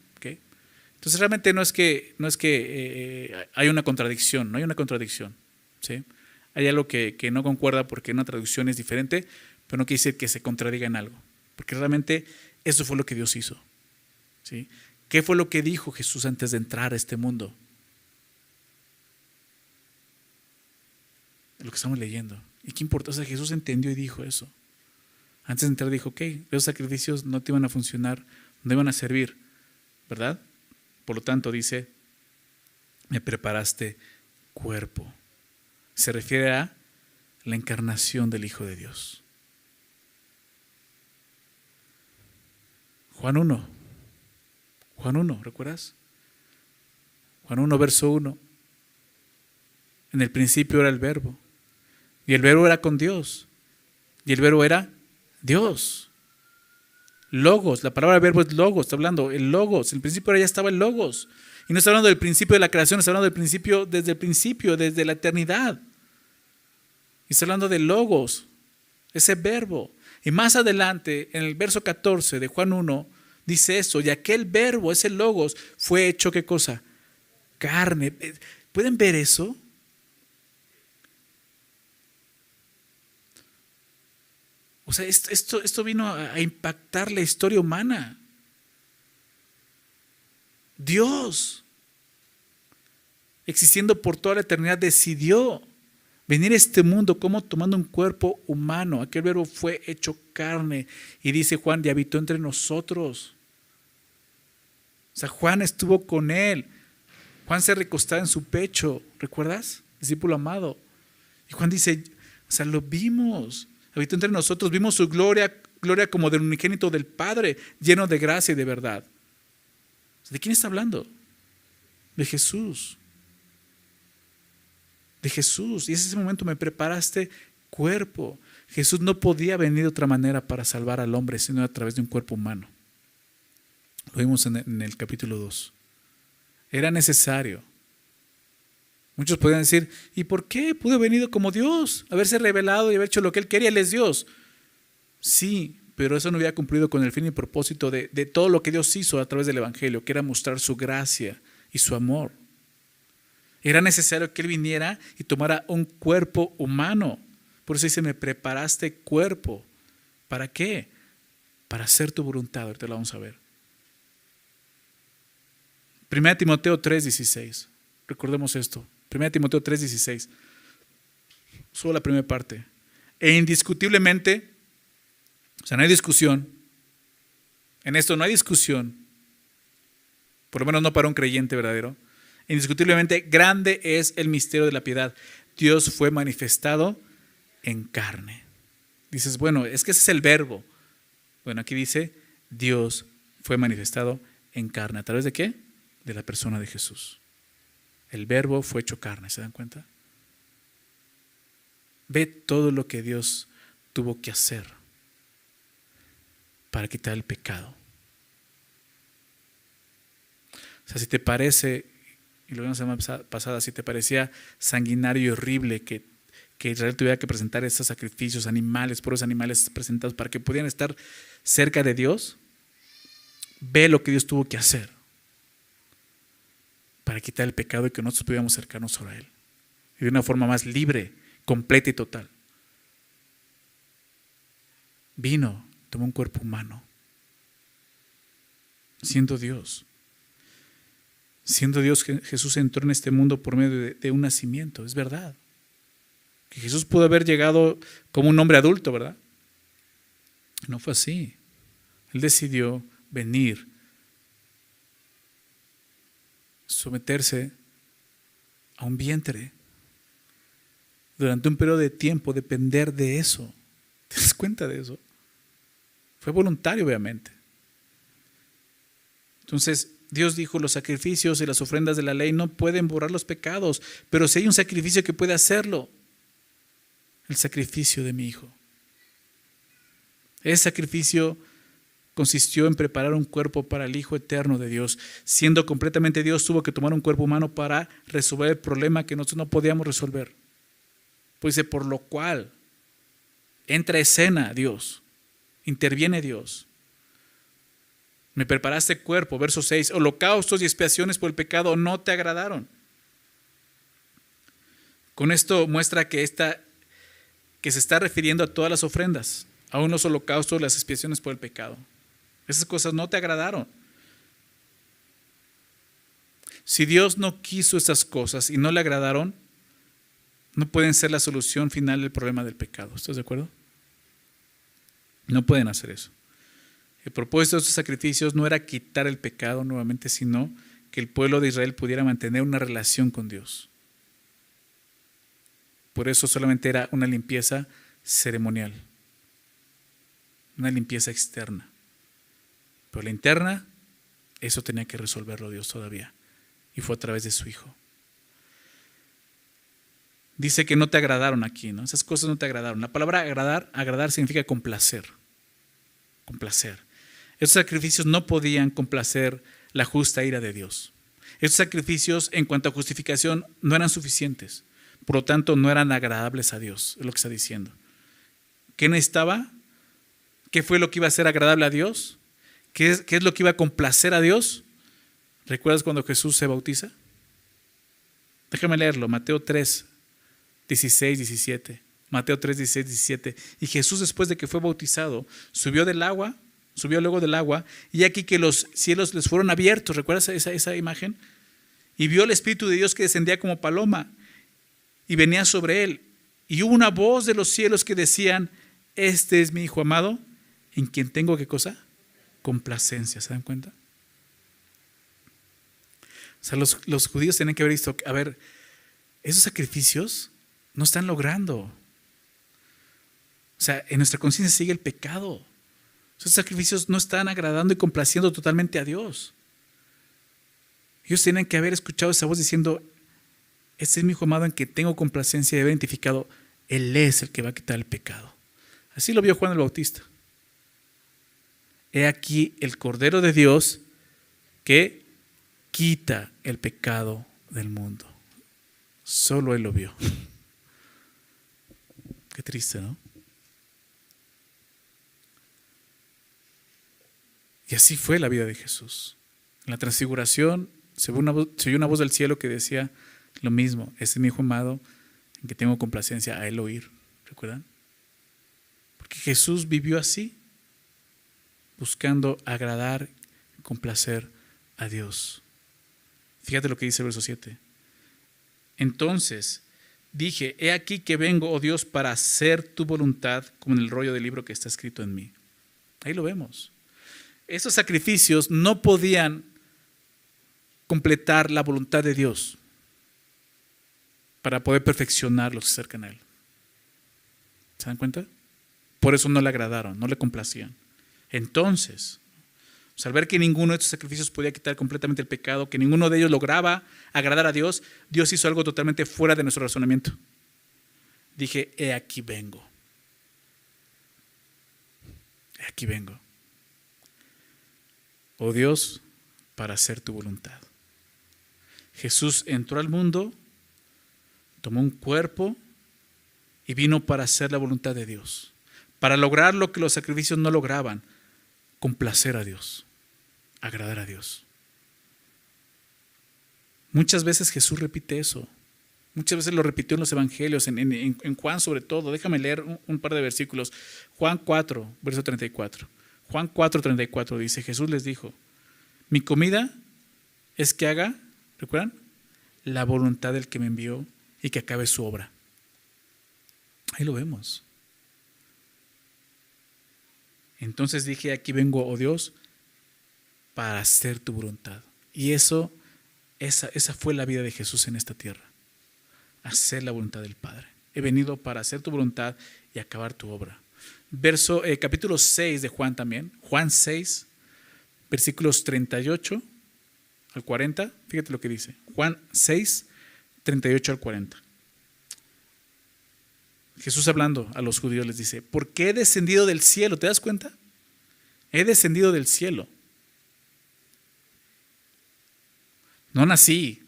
Entonces realmente no es que, no es que eh, hay una contradicción, no hay una contradicción. ¿sí? Hay algo que, que no concuerda porque una traducción es diferente, pero no quiere decir que se contradiga en algo. Porque realmente eso fue lo que Dios hizo. ¿sí? ¿Qué fue lo que dijo Jesús antes de entrar a este mundo? Lo que estamos leyendo. ¿Y qué importa? O sea, Jesús entendió y dijo eso. Antes de entrar dijo, ok, esos sacrificios no te iban a funcionar, no iban a servir, ¿verdad? Por lo tanto, dice, me preparaste cuerpo. Se refiere a la encarnación del Hijo de Dios. Juan 1. Juan 1, ¿recuerdas? Juan 1, verso 1. En el principio era el verbo. Y el verbo era con Dios. Y el verbo era Dios. Logos, la palabra verbo es logos, está hablando, el logos, el principio ya estaba el logos. Y no está hablando del principio de la creación, está hablando del principio desde el principio, desde la eternidad. Y está hablando de logos, ese verbo. Y más adelante, en el verso 14 de Juan 1, dice eso, y aquel verbo, ese logos, fue hecho qué cosa? Carne. ¿Pueden ver eso? O sea, esto, esto, vino a impactar la historia humana. Dios, existiendo por toda la eternidad, decidió venir a este mundo como tomando un cuerpo humano. Aquel verbo fue hecho carne. Y dice Juan, y habitó entre nosotros. O sea, Juan estuvo con él. Juan se recostaba en su pecho, ¿recuerdas? Discípulo amado. Y Juan dice, o sea, lo vimos habitó entre nosotros, vimos su gloria, gloria como del unigénito del Padre, lleno de gracia y de verdad. ¿De quién está hablando? De Jesús. De Jesús. Y en ese momento me preparaste cuerpo. Jesús no podía venir de otra manera para salvar al hombre, sino a través de un cuerpo humano. Lo vimos en el, capítulo 2. Era necesario. Muchos podrían decir, ¿y por qué pudo haber venido como Dios? Haberse revelado y haber hecho lo que Él quería, Él es Dios. Sí, pero eso no hubiera cumplido con el fin y propósito de, de todo lo que Dios hizo a través del Evangelio, que era mostrar su gracia y su amor. Era necesario que Él viniera y tomara un cuerpo humano. Por eso dice, me preparaste cuerpo. ¿Para qué? Para hacer tu voluntad. Ahorita lo vamos a ver. 1 Timoteo 3:16. Recordemos esto. 1 Timoteo 3:16. Solo la primera parte. E indiscutiblemente, o sea, no hay discusión. En esto no hay discusión. Por lo menos no para un creyente verdadero. Indiscutiblemente, grande es el misterio de la piedad. Dios fue manifestado en carne. Dices, bueno, es que ese es el verbo. Bueno, aquí dice, Dios fue manifestado en carne. ¿A través de qué? De la persona de Jesús. El verbo fue hecho carne, ¿se dan cuenta? Ve todo lo que Dios tuvo que hacer para quitar el pecado. O sea, si te parece, y lo vimos la semana pasada, si te parecía sanguinario y horrible que, que Israel tuviera que presentar estos sacrificios, animales, puros animales presentados para que pudieran estar cerca de Dios, ve lo que Dios tuvo que hacer para quitar el pecado y que nosotros pudiéramos acercarnos a Él. Y de una forma más libre, completa y total. Vino, tomó un cuerpo humano, siendo Dios. Siendo Dios, Jesús entró en este mundo por medio de, de un nacimiento, es verdad. Que Jesús pudo haber llegado como un hombre adulto, ¿verdad? No fue así. Él decidió venir someterse a un vientre durante un periodo de tiempo, depender de eso. *laughs* ¿Te das cuenta de eso? Fue voluntario, obviamente. Entonces, Dios dijo, los sacrificios y las ofrendas de la ley no pueden borrar los pecados, pero si hay un sacrificio que puede hacerlo, el sacrificio de mi Hijo. Ese sacrificio consistió en preparar un cuerpo para el Hijo eterno de Dios. Siendo completamente Dios, tuvo que tomar un cuerpo humano para resolver el problema que nosotros no podíamos resolver. Pues dice, por lo cual entra escena Dios, interviene Dios. Me preparaste cuerpo, verso 6, holocaustos y expiaciones por el pecado no te agradaron. Con esto muestra que, esta, que se está refiriendo a todas las ofrendas, aún los holocaustos, las expiaciones por el pecado. Esas cosas no te agradaron. Si Dios no quiso esas cosas y no le agradaron, no pueden ser la solución final del problema del pecado. ¿Estás de acuerdo? No pueden hacer eso. El propósito de estos sacrificios no era quitar el pecado nuevamente, sino que el pueblo de Israel pudiera mantener una relación con Dios. Por eso solamente era una limpieza ceremonial, una limpieza externa. La interna, eso tenía que resolverlo Dios todavía. Y fue a través de su Hijo. Dice que no te agradaron aquí, ¿no? Esas cosas no te agradaron. La palabra agradar, agradar significa complacer. Complacer. Estos sacrificios no podían complacer la justa ira de Dios. Estos sacrificios, en cuanto a justificación, no eran suficientes. Por lo tanto, no eran agradables a Dios, es lo que está diciendo. ¿Qué necesitaba? ¿Qué fue lo que iba a ser agradable a Dios? ¿Qué es, lo que iba a complacer a Dios? ¿Recuerdas cuando Jesús se bautiza? Déjame leerlo, Mateo 3, 16, 17. Mateo 3, 16, 17. Y Jesús después de que fue bautizado, subió del agua, subió luego del agua, y aquí que los cielos les fueron abiertos, ¿recuerdas esa, esa imagen? Y vio el Espíritu de Dios que descendía como paloma y venía sobre él. Y hubo una voz de los cielos que decían, este es mi Hijo amado, en quien tengo qué cosa? Complacencia, ¿se dan cuenta? O sea, los, los judíos tienen que haber visto, a ver, esos sacrificios no están logrando. O sea, en nuestra conciencia sigue el pecado. Esos sacrificios no están agradando y complaciendo totalmente a Dios. Ellos tienen que haber escuchado esa voz diciendo, este es mi hijo amado en que tengo complacencia y haber identificado, Él es el que va a quitar el pecado. Así lo vio Juan el Bautista. He aquí el Cordero de Dios que quita el pecado del mundo. Solo Él lo vio. *laughs* Qué triste, ¿no? Y así fue la vida de Jesús. En la transfiguración se oyó una voz, del cielo que decía lo mismo, este es mi hijo amado en que tengo complacencia a él oír. ¿Recuerdan? Porque Jesús vivió así, buscando agradar, complacer a Dios. Fíjate lo que dice el verso 7. Entonces, dije, he aquí que vengo, oh Dios, para hacer tu voluntad, como en el rollo del libro que está escrito en mí. Ahí lo vemos. Esos sacrificios no podían completar la voluntad de Dios para poder perfeccionar los que se acercan a Él. ¿Se dan cuenta? Por eso no le agradaron, no le complacían. Entonces, al ver que ninguno de estos sacrificios podía quitar completamente el pecado, que ninguno de ellos lograba agradar a Dios, Dios hizo algo totalmente fuera de nuestro razonamiento. Dije, he aquí vengo. He aquí vengo. Oh Dios, para hacer tu voluntad. Jesús entró al mundo, tomó un cuerpo y vino para hacer la voluntad de Dios, para lograr lo que los sacrificios no lograban, complacer a Dios agradar a Dios. Muchas veces Jesús repite eso. Muchas veces lo repitió en los evangelios, en, Juan sobre todo. Déjame leer un, par de versículos. Juan 4, verso 34. Juan 4, 34 dice, Jesús les dijo, mi comida es que haga, ¿recuerdan? La voluntad del que me envió y que acabe su obra. Ahí lo vemos. Entonces dije, aquí vengo, oh Dios, para hacer tu voluntad. Y eso, esa, esa fue la vida de Jesús en esta tierra. Hacer la voluntad del Padre. He venido para hacer tu voluntad y acabar tu obra. Verso, eh, capítulo 6 de Juan también. Juan 6, versículos 38 al 40. Fíjate lo que dice. Juan 6, 38 al 40. Jesús hablando a los judíos les dice, ¿por qué he descendido del cielo? ¿Te das cuenta? He descendido del cielo. No nací,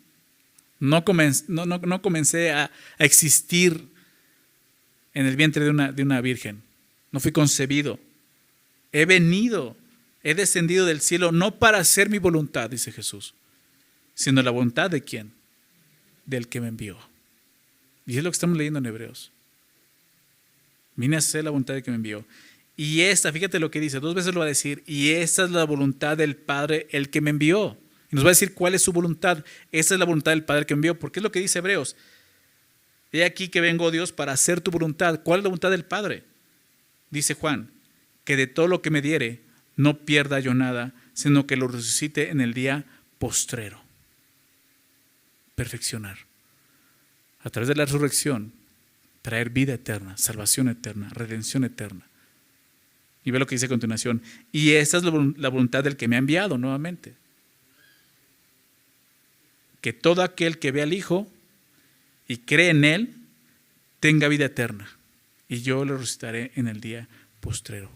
no comencé, no, comencé a, existir en el vientre de una, de una virgen, no fui concebido. He venido, he descendido del cielo no para hacer mi voluntad, dice Jesús, sino la voluntad de quién? Del que me envió. Y es lo que estamos leyendo en Hebreos. Vine a hacer la voluntad que me envió. Y esta, fíjate lo que dice, dos veces lo va a decir, y esta es la voluntad del Padre, el que me envió. Y nos va a decir cuál es su voluntad. Esa es la voluntad del Padre que envió, porque es lo que dice Hebreos. He aquí que vengo, Dios, para hacer tu voluntad. ¿Cuál es la voluntad del Padre? Dice Juan, que de todo lo que me diere, no pierda yo nada, sino que lo resucite en el día postrero. Perfeccionar. A través de la resurrección, traer vida eterna, salvación eterna, redención eterna. Y ve lo que dice a continuación. Y esta es la voluntad del que me ha enviado nuevamente. Que todo aquel que ve al Hijo y cree en Él, tenga vida eterna. Y yo lo resucitaré en el día postrero.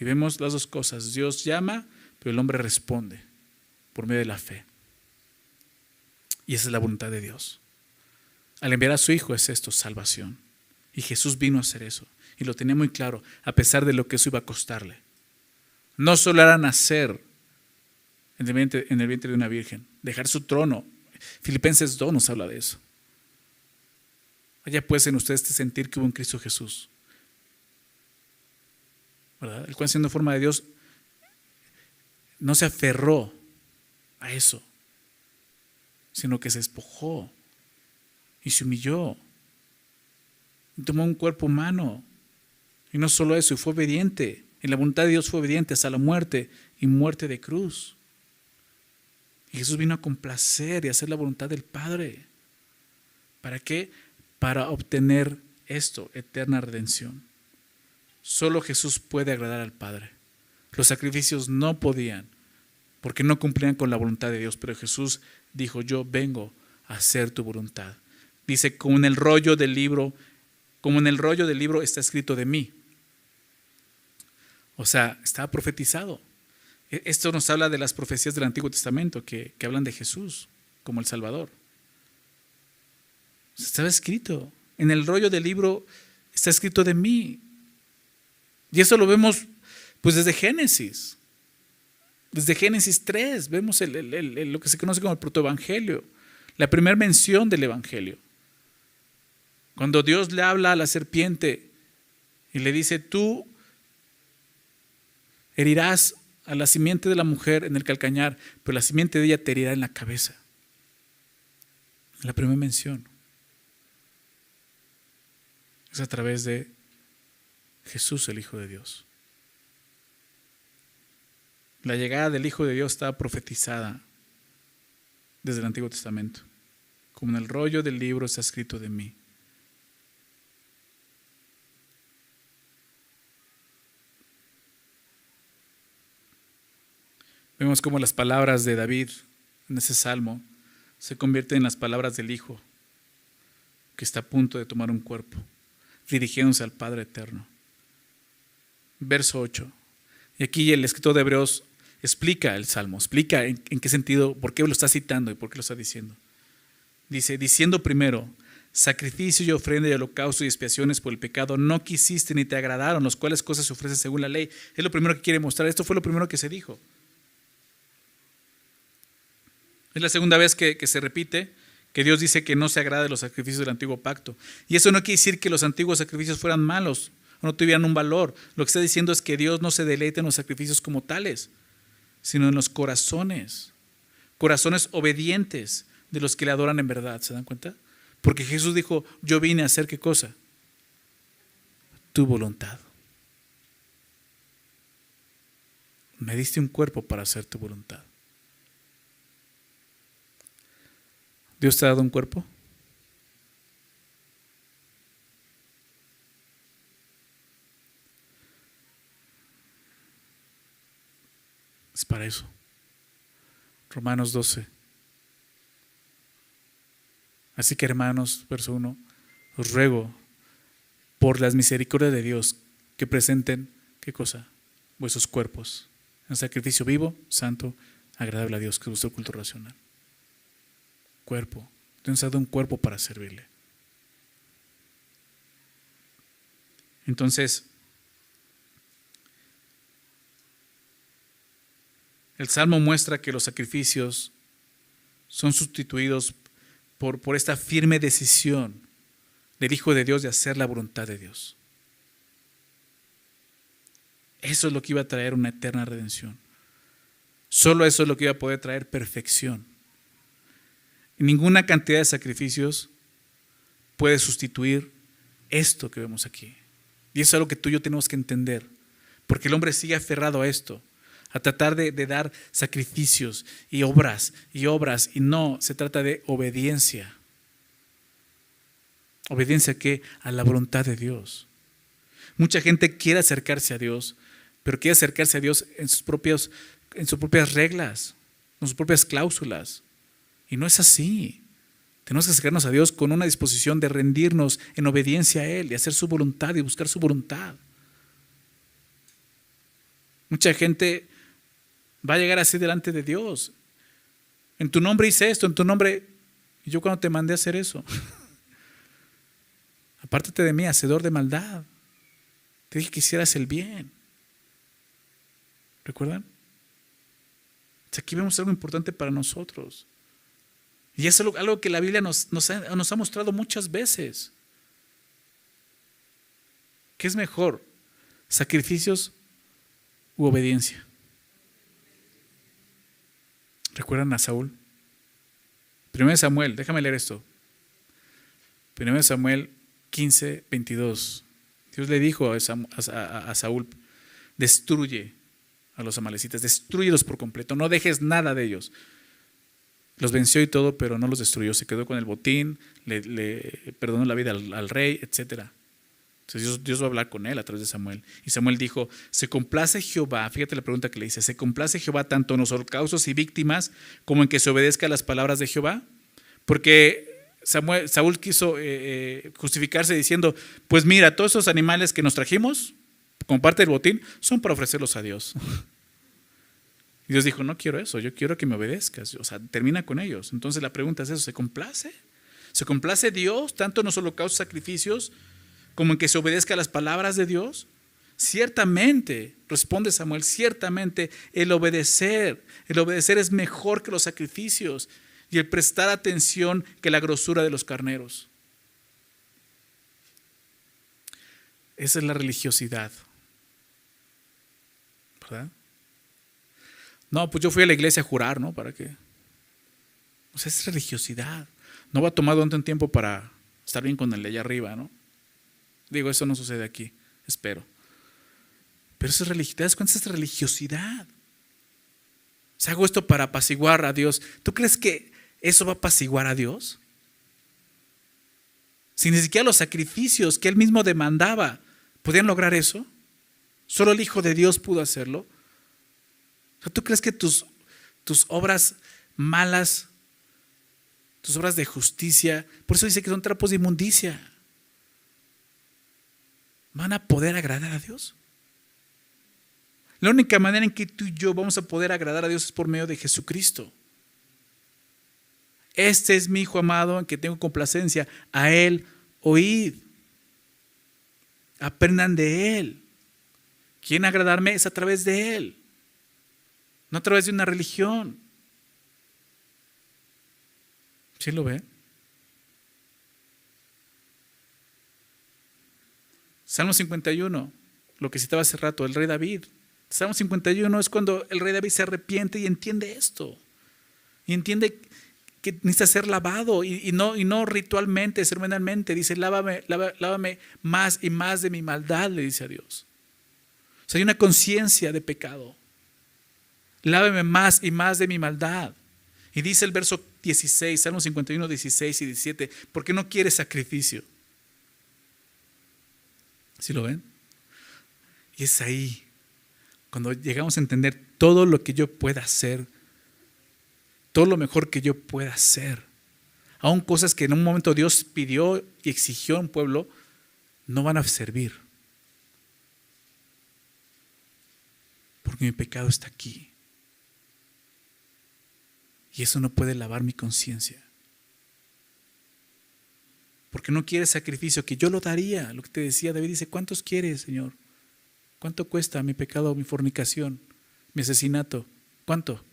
Y vemos las dos cosas. Dios llama, pero el hombre responde por medio de la fe. Y esa es la voluntad de Dios. Al enviar a su Hijo es esto, salvación. Y Jesús vino a hacer eso. Y lo tenía muy claro, a pesar de lo que eso iba a costarle. No solo era nacer en el vientre, en de una virgen, dejar su trono. Filipenses 2 nos habla de eso. Allá pues en ustedes sentir que hubo un Cristo Jesús. ¿Verdad? El cual siendo forma de Dios no se aferró a eso, sino que se despojó y se humilló. Tomó un cuerpo humano. Y no solo eso, y fue obediente. En la voluntad de Dios fue obediente hasta la muerte y muerte de cruz. Y Jesús vino a complacer y hacer la voluntad del Padre. ¿Para qué? Para obtener esto, eterna redención. Solo Jesús puede agradar al Padre. Los sacrificios no podían, porque no cumplían con la voluntad de Dios, pero Jesús dijo, yo vengo a hacer tu voluntad. Dice, como en el rollo del libro, como en el rollo del libro está escrito de mí. O sea, estaba profetizado. E, esto nos habla de las profecías del Antiguo Testamento que, hablan de Jesús como el Salvador. Estaba escrito. En el rollo del libro está escrito de mí. Y eso lo vemos pues desde Génesis. Desde Génesis 3 vemos lo que se conoce como el protoevangelio, la primera mención del evangelio. Cuando Dios le habla a la serpiente y le dice, tú herirás a la simiente de la mujer en el calcañar, pero la simiente de ella te herirá en la cabeza. La primera mención es a través de Jesús, el Hijo de Dios. La llegada del Hijo de Dios estaba profetizada desde el Antiguo Testamento, como en el rollo del libro está escrito de mí. Vemos cómo las palabras de David en ese salmo se convierten en las palabras del Hijo, que está a punto de tomar un cuerpo, dirigiéndose al Padre Eterno. Verso 8. Y aquí el escritor de Hebreos explica el salmo, explica en, qué sentido, por qué lo está citando y por qué lo está diciendo. Dice, diciendo primero, sacrificio y ofrenda y holocausto y expiaciones por el pecado no quisiste ni te agradaron, los cuales cosas se ofrecen según la ley. Es lo primero que quiere mostrar. Esto fue lo primero que se dijo. Es la segunda vez que, se repite que Dios dice que no se agrada de los sacrificios del antiguo pacto. Y eso no quiere decir que los antiguos sacrificios fueran malos o no tuvieran un valor. Lo que está diciendo es que Dios no se deleita en los sacrificios como tales, sino en los corazones. Corazones obedientes de los que le adoran en verdad. ¿Se dan cuenta? Porque Jesús dijo, yo vine a hacer qué cosa? Tu voluntad. Me diste un cuerpo para hacer tu voluntad. ¿Dios te ha dado un cuerpo? Es para eso. Romanos 12. Así que hermanos, verso 1, os ruego por las misericordias de Dios, que presenten, ¿qué cosa? Vuestros cuerpos. Un sacrificio vivo, santo, agradable a Dios, que es vuestro culto racional. Cuerpo. Dios ha dado un cuerpo para servirle. Entonces, el Salmo muestra que los sacrificios son sustituidos por, por esta firme decisión del Hijo de Dios de hacer la voluntad de Dios. Eso es lo que iba a traer una eterna redención. Solo eso es lo que iba a poder traer perfección. Ninguna cantidad de sacrificios puede sustituir esto que vemos aquí. Y eso es algo que tú y yo tenemos que entender. Porque el hombre sigue aferrado a esto, a tratar de, dar sacrificios y obras y obras. Y no, se trata de obediencia. ¿Obediencia a qué? A la voluntad de Dios. Mucha gente quiere acercarse a Dios, pero quiere acercarse a Dios en sus, propios, en sus propias reglas, con sus propias cláusulas. Y no es así. Tenemos que acercarnos a Dios con una disposición de rendirnos en obediencia a Él, y hacer su voluntad y buscar su voluntad. Mucha gente va a llegar así delante de Dios. En tu nombre hice esto, en tu nombre. Y yo cuando te mandé a hacer eso. *laughs* Apártate de mí, hacedor de maldad. Te dije que hicieras el bien. ¿Recuerdan? Aquí vemos algo importante para nosotros. Y es algo, que la Biblia nos, nos, ha, nos ha mostrado muchas veces. ¿Qué es mejor? ¿Sacrificios u obediencia? ¿Recuerdan a Saúl? Primero Samuel, déjame leer esto. Primero Samuel 15, 22. Dios le dijo a, a Saúl, destruye a los amalecitas, destruyelos por completo, no dejes nada de ellos. Los venció y todo, pero no los destruyó. Se quedó con el botín, le, perdonó la vida al, rey, etc. Entonces Dios, va a hablar con él a través de Samuel. Y Samuel dijo, se complace Jehová, fíjate la pregunta que le dice, ¿se complace Jehová tanto en los holocaustos y víctimas como en que se obedezca a las palabras de Jehová? Porque Samuel, Saúl quiso eh, eh, justificarse diciendo, pues mira, todos esos animales que nos trajimos, como parte del botín, son para ofrecerlos a Dios. Y Dios dijo, no quiero eso, yo quiero que me obedezcas. O sea, termina con ellos. Entonces la pregunta es eso, ¿se complace? ¿Se complace Dios tanto en los holocaustos sacrificios como en que se obedezca a las palabras de Dios? Ciertamente, responde Samuel, ciertamente el obedecer, el obedecer es mejor que los sacrificios y el prestar atención que la grosura de los carneros. Esa es la religiosidad. ¿Verdad? No, pues yo fui a la iglesia a jurar, ¿no? ¿Para qué? O sea, es religiosidad. No va a tomar tanto tiempo para estar bien con el de allá arriba, ¿no? Digo, eso no sucede aquí, espero. Pero eso es religiosidad. ¿Te das es religiosidad? O hago esto para apaciguar a Dios. ¿Tú crees que eso va a apaciguar a Dios? Si ni siquiera los sacrificios que él mismo demandaba podían lograr eso, solo el Hijo de Dios pudo hacerlo. ¿Tú crees que tus, tus obras malas, tus obras de justicia, por eso dice que son trapos de inmundicia, van a poder agradar a Dios? La única manera en que tú y yo vamos a poder agradar a Dios es por medio de Jesucristo. Este es mi Hijo amado en que tengo complacencia. A Él oíd. Aprendan de Él. ¿Quién agradarme? Es a través de Él no a través de una religión. ¿Sí lo ve? Salmo 51, lo que citaba hace rato, el rey David. Salmo 51 es cuando el rey David se arrepiente y entiende esto. Y entiende que necesita ser lavado y, no, y no ritualmente, ceremonialmente. Dice, lávame, lávame más y más de mi maldad, le dice a Dios. O sea, hay una conciencia de pecado láveme más y más de mi maldad. Y dice el verso 16, Salmo 51, 16 y 17, ¿por qué no quieres sacrificio? ¿Sí lo ven? Y es ahí, cuando llegamos a entender todo lo que yo pueda hacer, todo lo mejor que yo pueda hacer, aún cosas que en un momento Dios pidió y exigió a un pueblo, no van a servir. Porque mi pecado está aquí. Y eso no puede lavar mi conciencia. Porque no quiere sacrificio, que yo lo daría. Lo que te decía David dice, ¿cuántos quieres, Señor? ¿Cuánto cuesta mi pecado, mi fornicación, mi asesinato? ¿Cuánto?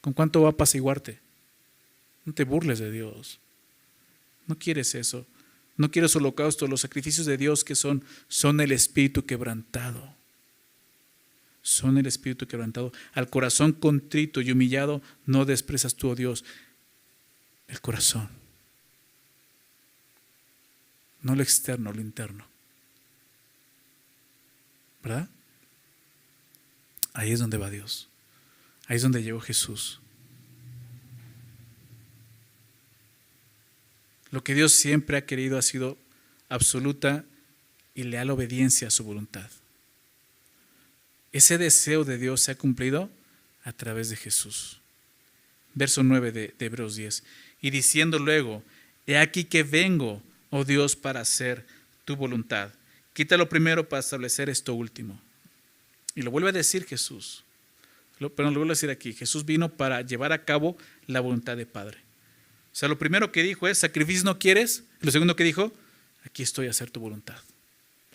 ¿Con cuánto va a apaciguarte? No te burles de Dios. No quieres eso. No quieres holocausto. Los sacrificios de Dios que son, son el espíritu quebrantado. Son el espíritu quebrantado. Al corazón contrito y humillado no desprezas tú, oh Dios, el corazón. No lo externo, lo interno. ¿Verdad? Ahí es donde va Dios. Ahí es donde llegó Jesús. Lo que Dios siempre ha querido ha sido absoluta y leal obediencia a su voluntad. Ese deseo de Dios se ha cumplido a través de Jesús. Verso 9 de, Hebreos 10. Y diciendo luego, he aquí que vengo, oh Dios, para hacer tu voluntad. Quítalo primero para establecer esto último. Y lo vuelve a decir Jesús. Pero lo vuelvo a decir aquí. Jesús vino para llevar a cabo la voluntad de Padre. O sea, lo primero que dijo es, sacrificio no quieres. lo segundo que dijo, aquí estoy a hacer tu voluntad.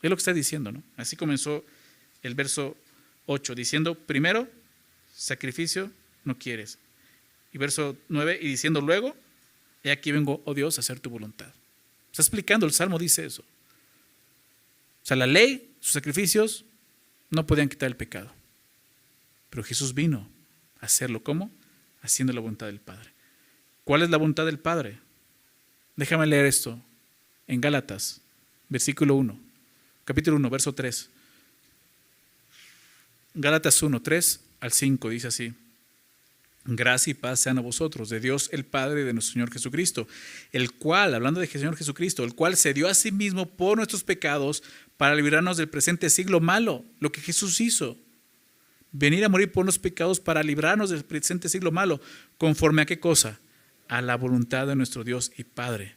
Es lo que está diciendo, ¿no? Así comenzó el verso 8, diciendo, primero, sacrificio no quieres. Y verso 9, y diciendo luego, he aquí vengo, oh Dios, a hacer tu voluntad. Está explicando, el Salmo dice eso. O sea, la ley, sus sacrificios, no podían quitar el pecado. Pero Jesús vino a hacerlo. ¿Cómo? Haciendo la voluntad del Padre. ¿Cuál es la voluntad del Padre? Déjame leer esto en Gálatas, versículo 1, capítulo 1, verso 3. Gálatas 1, 3 al 5 dice así. Gracia y paz sean a vosotros, de Dios el Padre y de nuestro Señor Jesucristo, el cual, hablando de Señor Jesucristo, el cual se dio a sí mismo por nuestros pecados para librarnos del presente siglo malo, lo que Jesús hizo. Venir a morir por los pecados para librarnos del presente siglo malo, conforme a qué cosa? a la voluntad de nuestro Dios y Padre,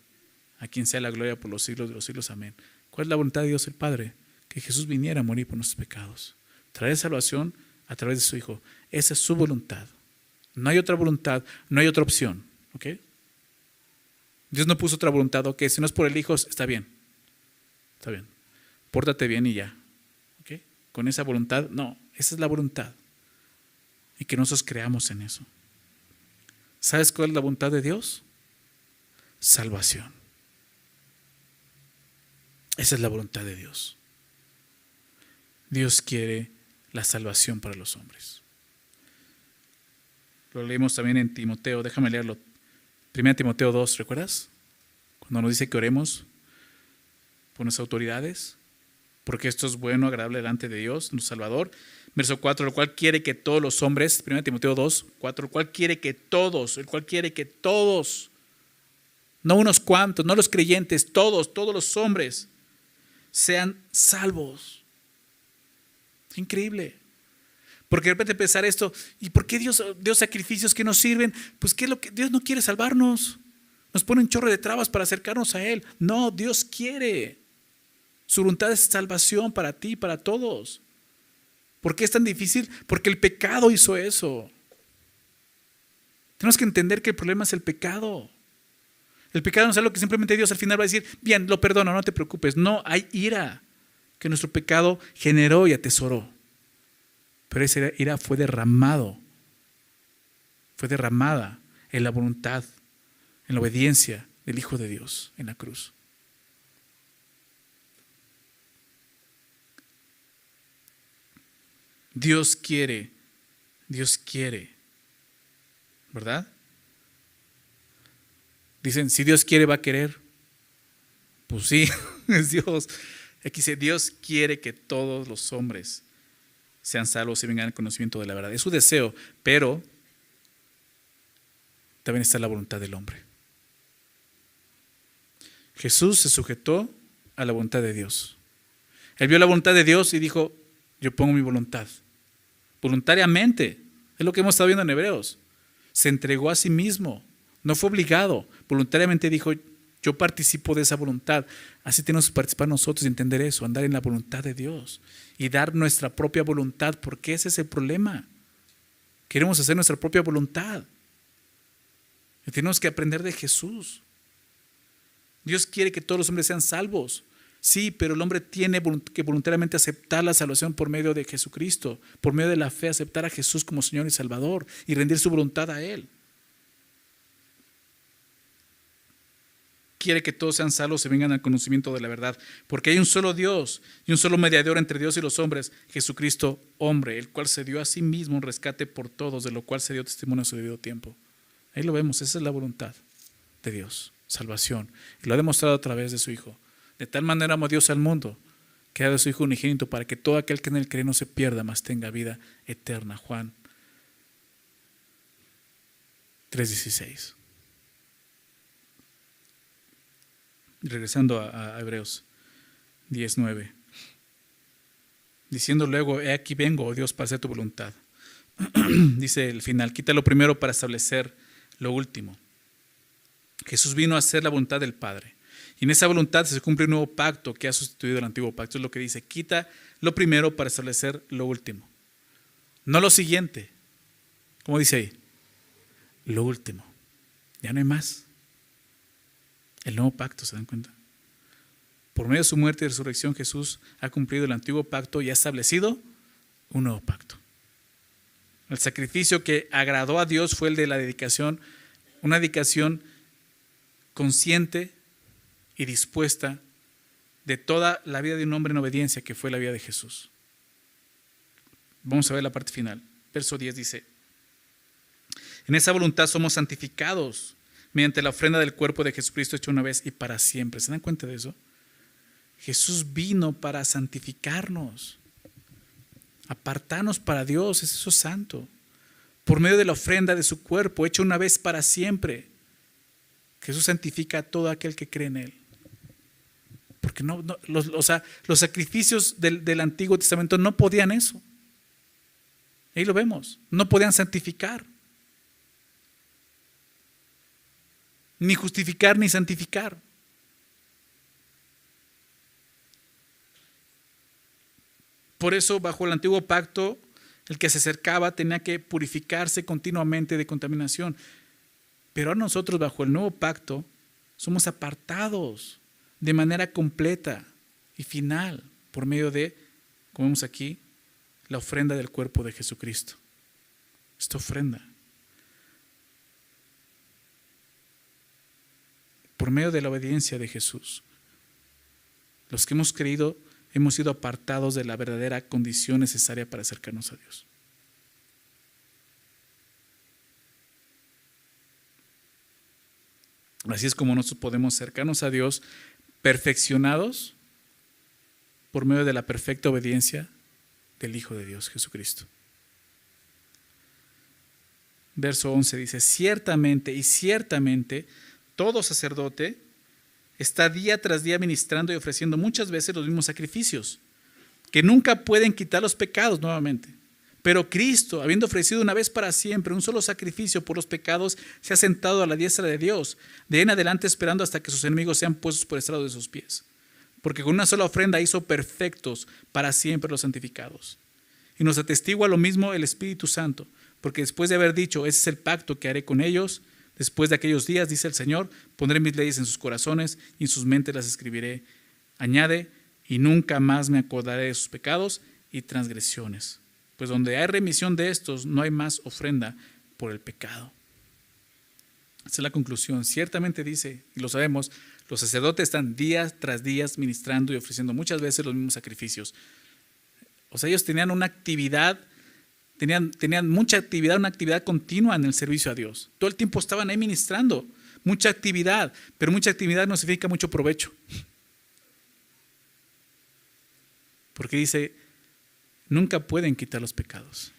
a quien sea la gloria por los siglos de los siglos. Amén. ¿Cuál es la voluntad de Dios el Padre? Que Jesús viniera a morir por nuestros pecados. Traer salvación a través de su Hijo. Esa es su voluntad. No hay otra voluntad, no hay otra opción. ¿Ok? Dios no puso otra voluntad. Ok, si no es por el Hijo, está bien. Está bien. Pórtate bien y ya. ¿Ok? Con esa voluntad, no, esa es la voluntad. Y que nosotros creamos en eso. ¿Sabes cuál es la voluntad de Dios? Salvación. Esa es la voluntad de Dios. Dios quiere la salvación para los hombres. Lo leemos también en Timoteo, déjame leerlo. 1 Timoteo 2, ¿recuerdas? Cuando nos dice que oremos por nuestras autoridades, porque esto es bueno, agradable delante de Dios, nuestro Salvador. Verso 4, el cual quiere que todos los hombres, 1 Timoteo 2, 4, el cual quiere que todos, el cual quiere que todos, no unos cuantos, no los creyentes, todos, todos los hombres sean salvos. Increíble. Porque de repente pensar esto, ¿y por qué Dios dio sacrificios que nos sirven? Pues ¿qué es lo que Dios no quiere salvarnos? Nos pone un chorro de trabas para acercarnos a Él. No, Dios quiere. Su voluntad es salvación para ti, para todos. ¿Por qué es tan difícil? Porque el pecado hizo eso. Tenemos que entender que el problema es el pecado. El pecado no es algo que simplemente Dios al final va a decir, bien, lo perdono, no te preocupes. No, hay ira que nuestro pecado generó y atesoró. Pero esa ira fue derramado, fue derramada en la voluntad, en la obediencia del Hijo de Dios en la cruz. Dios quiere, Dios quiere, ¿verdad? Dicen, si Dios quiere, va a querer. Pues sí, *laughs* es Dios. Aquí dice, Dios quiere que todos los hombres sean salvos y vengan al conocimiento de la verdad. Es su deseo, pero también está la voluntad del hombre. Jesús se sujetó a la voluntad de Dios. Él vio la voluntad de Dios y dijo, yo pongo mi voluntad. Voluntariamente. Es lo que hemos estado viendo en Hebreos. Se entregó a sí mismo. No fue obligado. Voluntariamente dijo, Yo participo de esa voluntad. Así tenemos que participar nosotros y entender eso, andar en la voluntad de Dios y dar nuestra propia voluntad, porque ese es el problema. Queremos hacer nuestra propia voluntad. Y tenemos que aprender de Jesús. Dios quiere que todos los hombres sean salvos. Sí, pero el hombre tiene que voluntariamente aceptar la salvación por medio de Jesucristo, por medio de la fe, aceptar a Jesús como Señor y Salvador y rendir su voluntad a Él. Quiere que todos sean salvos y vengan al conocimiento de la verdad, porque hay un solo Dios y un solo mediador entre Dios y los hombres, Jesucristo hombre, el cual se dio a sí mismo un rescate por todos, de lo cual se dio testimonio a su debido tiempo. Ahí lo vemos, esa es la voluntad de Dios, salvación, y lo ha demostrado a través de su Hijo. De tal manera amó Dios al mundo, que ha dado su Hijo unigénito para que todo aquel que en él cree no se pierda, mas tenga vida eterna. Juan 3:16. Regresando a, Hebreos 19, diciendo luego, he aquí vengo, oh Dios, para hacer tu voluntad. *clears throat* Dice el final, quita lo primero para establecer lo último. Jesús vino a hacer la voluntad del Padre. Y en esa voluntad se cumple un nuevo pacto que ha sustituido el antiguo pacto. Es lo que dice, quita lo primero para establecer lo último. No lo siguiente. ¿Cómo dice ahí? Lo último. Ya no hay más. El nuevo pacto, ¿se dan cuenta? Por medio de su muerte y resurrección, Jesús ha cumplido el antiguo pacto y ha establecido un nuevo pacto. El sacrificio que agradó a Dios fue el de la dedicación, una dedicación consciente y dispuesta de toda la vida de un hombre en obediencia que fue la vida de Jesús. Vamos a ver la parte final. Verso 10 dice, en esa voluntad somos santificados mediante la ofrenda del cuerpo de Jesucristo hecho una vez y para siempre. ¿Se dan cuenta de eso? Jesús vino para santificarnos, apartarnos para Dios, es eso santo, por medio de la ofrenda de su cuerpo hecho una vez para siempre. Jesús santifica a todo aquel que cree en Él. Porque no, los, los sacrificios del, del Antiguo Testamento no podían eso. Ahí lo vemos, no podían santificar. Ni justificar ni santificar. Por eso, bajo el antiguo pacto, el que se acercaba tenía que purificarse continuamente de contaminación. Pero a nosotros, bajo el nuevo pacto, somos apartados de manera completa y final por medio de, como vemos aquí, la ofrenda del cuerpo de Jesucristo. Esta ofrenda. Por medio de la obediencia de Jesús. Los que hemos creído hemos sido apartados de la verdadera condición necesaria para acercarnos a Dios. Así es como nosotros podemos acercarnos a Dios perfeccionados por medio de la perfecta obediencia del Hijo de Dios, Jesucristo. Verso 11 dice, ciertamente y ciertamente todo sacerdote está día tras día ministrando y ofreciendo muchas veces los mismos sacrificios, que nunca pueden quitar los pecados nuevamente. Pero Cristo, habiendo ofrecido una vez para siempre un solo sacrificio por los pecados, se ha sentado a la diestra de Dios, de en adelante esperando hasta que sus enemigos sean puestos por estrado de sus pies. Porque con una sola ofrenda hizo perfectos para siempre los santificados. Y nos atestigua lo mismo el Espíritu Santo, porque después de haber dicho, ese es el pacto que haré con ellos, Después de aquellos días, dice el Señor, pondré mis leyes en sus corazones y en sus mentes las escribiré. Añade, y nunca más me acordaré de sus pecados y transgresiones. Pues donde hay remisión de estos, no hay más ofrenda por el pecado. Esa es la conclusión. Ciertamente dice, y lo sabemos, los sacerdotes están días tras días ministrando y ofreciendo muchas veces los mismos sacrificios. O sea, ellos tenían una actividad Tenían, mucha actividad, una actividad continua en el servicio a Dios. Todo el tiempo estaban ahí ministrando. Mucha actividad, pero mucha actividad no significa mucho provecho. Porque dice, nunca pueden quitar los pecados.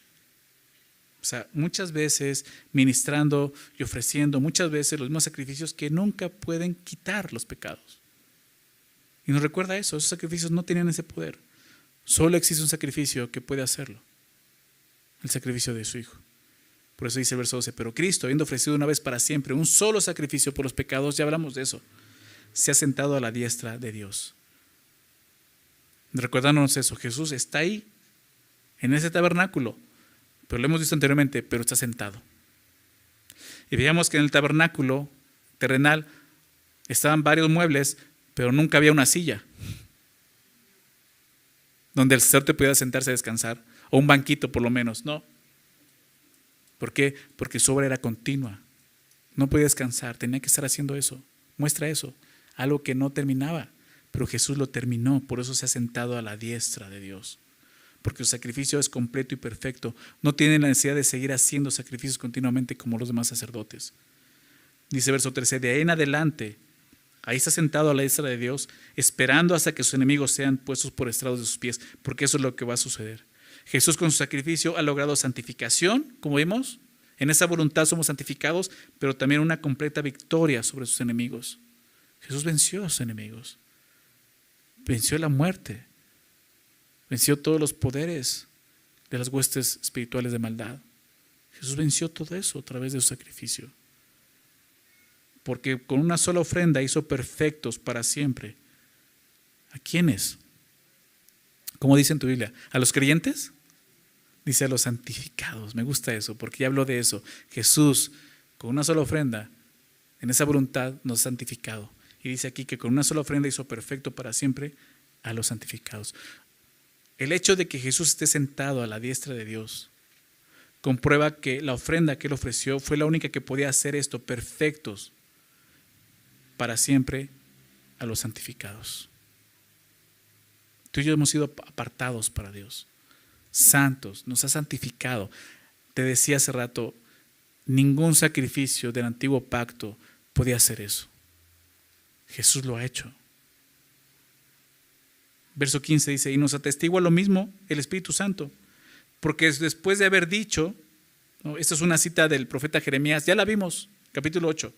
O sea, muchas veces ministrando y ofreciendo, muchas veces los mismos sacrificios que nunca pueden quitar los pecados. Y nos recuerda eso, esos sacrificios no tienen ese poder. Solo existe un sacrificio que puede hacerlo el sacrificio de su Hijo. Por eso dice el verso 12, pero Cristo, habiendo ofrecido una vez para siempre un solo sacrificio por los pecados, ya hablamos de eso, se ha sentado a la diestra de Dios. Recuérdanos eso, Jesús está ahí, en ese tabernáculo, pero lo hemos visto anteriormente, pero está sentado. Y veíamos que en el tabernáculo terrenal estaban varios muebles, pero nunca había una silla donde el sacerdote pudiera sentarse a descansar, o un banquito por lo menos, no. ¿Por qué? Porque su obra era continua. No podía descansar, tenía que estar haciendo eso. Muestra eso, algo que no terminaba, pero Jesús lo terminó, por eso se ha sentado a la diestra de Dios. Porque su sacrificio es completo y perfecto. No tiene la necesidad de seguir haciendo sacrificios continuamente como los demás sacerdotes. Dice verso 13, de ahí en adelante, ahí está sentado a la diestra de Dios, esperando hasta que sus enemigos sean puestos por estrados de sus pies, porque eso es lo que va a suceder. Jesús con su sacrificio ha logrado santificación, como vimos. En esa voluntad somos santificados, pero también una completa victoria sobre sus enemigos. Jesús venció a sus enemigos. Venció la muerte. Venció todos los poderes de las huestes espirituales de maldad. Jesús venció todo eso a través de su sacrificio. Porque con una sola ofrenda hizo perfectos para siempre. ¿A quiénes? ¿Cómo dice en tu Biblia? ¿A los creyentes? Dice a los santificados. Me gusta eso, porque ya habló de eso. Jesús, con una sola ofrenda, en esa voluntad nos ha santificado. Y dice aquí que con una sola ofrenda hizo perfecto para siempre a los santificados. El hecho de que Jesús esté sentado a la diestra de Dios comprueba que la ofrenda que él ofreció fue la única que podía hacer esto, perfectos para siempre a los santificados. Tú y yo hemos sido apartados para Dios, santos, nos ha santificado. Te decía hace rato, ningún sacrificio del antiguo pacto podía hacer eso. Jesús lo ha hecho. Verso 15 dice, y nos atestigua lo mismo el Espíritu Santo, porque después de haber dicho, esta es una cita del profeta Jeremías, ya la vimos, capítulo 8,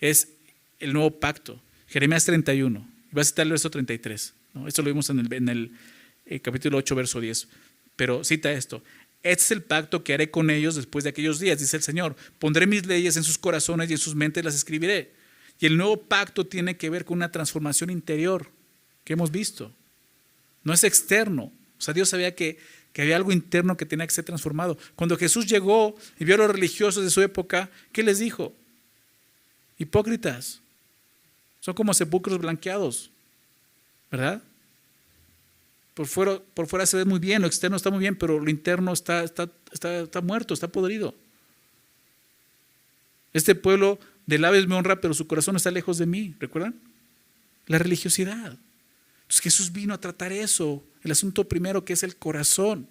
es el nuevo pacto, Jeremías 31, va a citar el verso 33. Esto lo vimos en el, eh, capítulo 8, verso 10. Pero cita esto. Este es el pacto que haré con ellos después de aquellos días, dice el Señor. Pondré mis leyes en sus corazones y en sus mentes las escribiré. Y el nuevo pacto tiene que ver con una transformación interior que hemos visto. No es externo. O sea, Dios sabía que, que había algo interno que tenía que ser transformado. Cuando Jesús llegó y vio a los religiosos de su época, ¿qué les dijo? Hipócritas. Son como sepulcros blanqueados. ¿Verdad? Por fuera, se ve muy bien, lo externo está muy bien, pero lo interno está, está, está, muerto, está podrido. Este pueblo de labios me honra, pero su corazón está lejos de mí, ¿recuerdan? La religiosidad. Entonces Jesús vino a tratar eso, el asunto primero que es el corazón.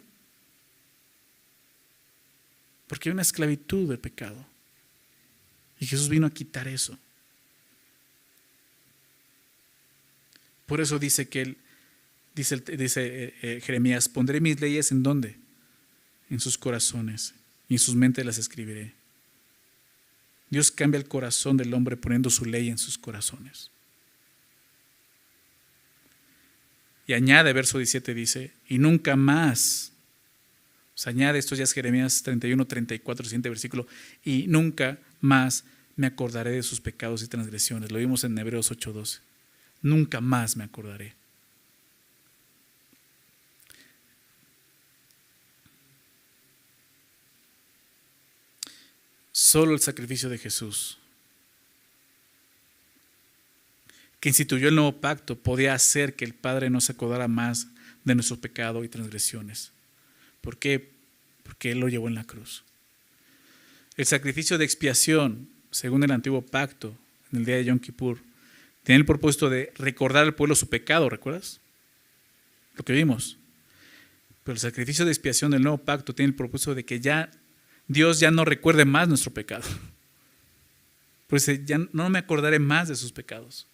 Porque hay una esclavitud del pecado. Y Jesús vino a quitar eso. Por eso dice que él, dice, dice eh, eh, Jeremías, pondré mis leyes en dónde? En sus corazones y en sus mentes las escribiré. Dios cambia el corazón del hombre poniendo su ley en sus corazones. Y añade, verso 17 dice, y nunca más, o añade, esto ya Jeremías 31, 34, siguiente versículo, y nunca más me acordaré de sus pecados y transgresiones. Lo vimos en Hebreos 8, 12 nunca más me acordaré. Solo el sacrificio de Jesús, que instituyó el nuevo pacto, podía hacer que el Padre no se acordara más de nuestro pecado y transgresiones. ¿Por qué? Porque Él lo llevó en la cruz. El sacrificio de expiación, según el antiguo pacto, en el día de Yom Kippur, tiene el propósito de recordar al pueblo su pecado, ¿recuerdas? Lo que vimos. Pero el sacrificio de expiación del nuevo pacto tiene el propósito de que ya Dios ya no recuerde más nuestro pecado. *laughs* Pues ya no me acordaré más de sus pecados.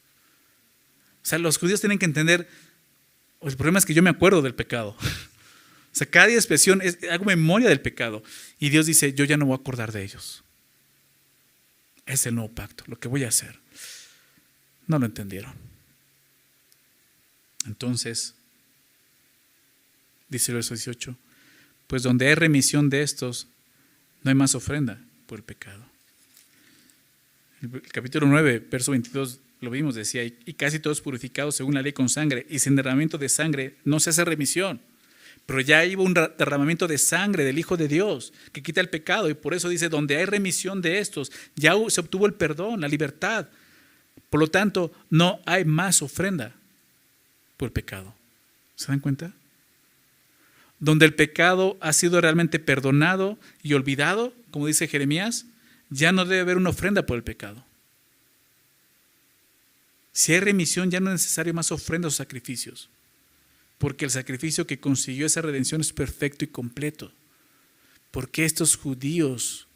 O sea, los judíos tienen que entender, el problema es que yo me acuerdo del pecado. *laughs* O sea, cada expresión es, hago memoria del pecado. Y Dios dice, yo ya no voy a acordar de ellos. Es el nuevo pacto, lo que voy a hacer. No lo entendieron. Entonces, dice el verso 18, pues donde hay remisión de estos, no hay más ofrenda por el pecado. El capítulo 9, verso 22 lo vimos, decía, y casi todos purificados según la ley con sangre, y sin derramamiento de sangre no se hace remisión. Pero ya iba un derramamiento de sangre del Hijo de Dios que quita el pecado, y por eso dice, donde hay remisión de estos, ya se obtuvo el perdón, la libertad. Por lo tanto, no hay más ofrenda por pecado. ¿Se dan cuenta? Donde el pecado ha sido realmente perdonado y olvidado, como dice Jeremías, ya no debe haber una ofrenda por el pecado. Si hay remisión, ya no es necesario más ofrendas o sacrificios, porque el sacrificio que consiguió esa redención es perfecto y completo. Porque estos judíos,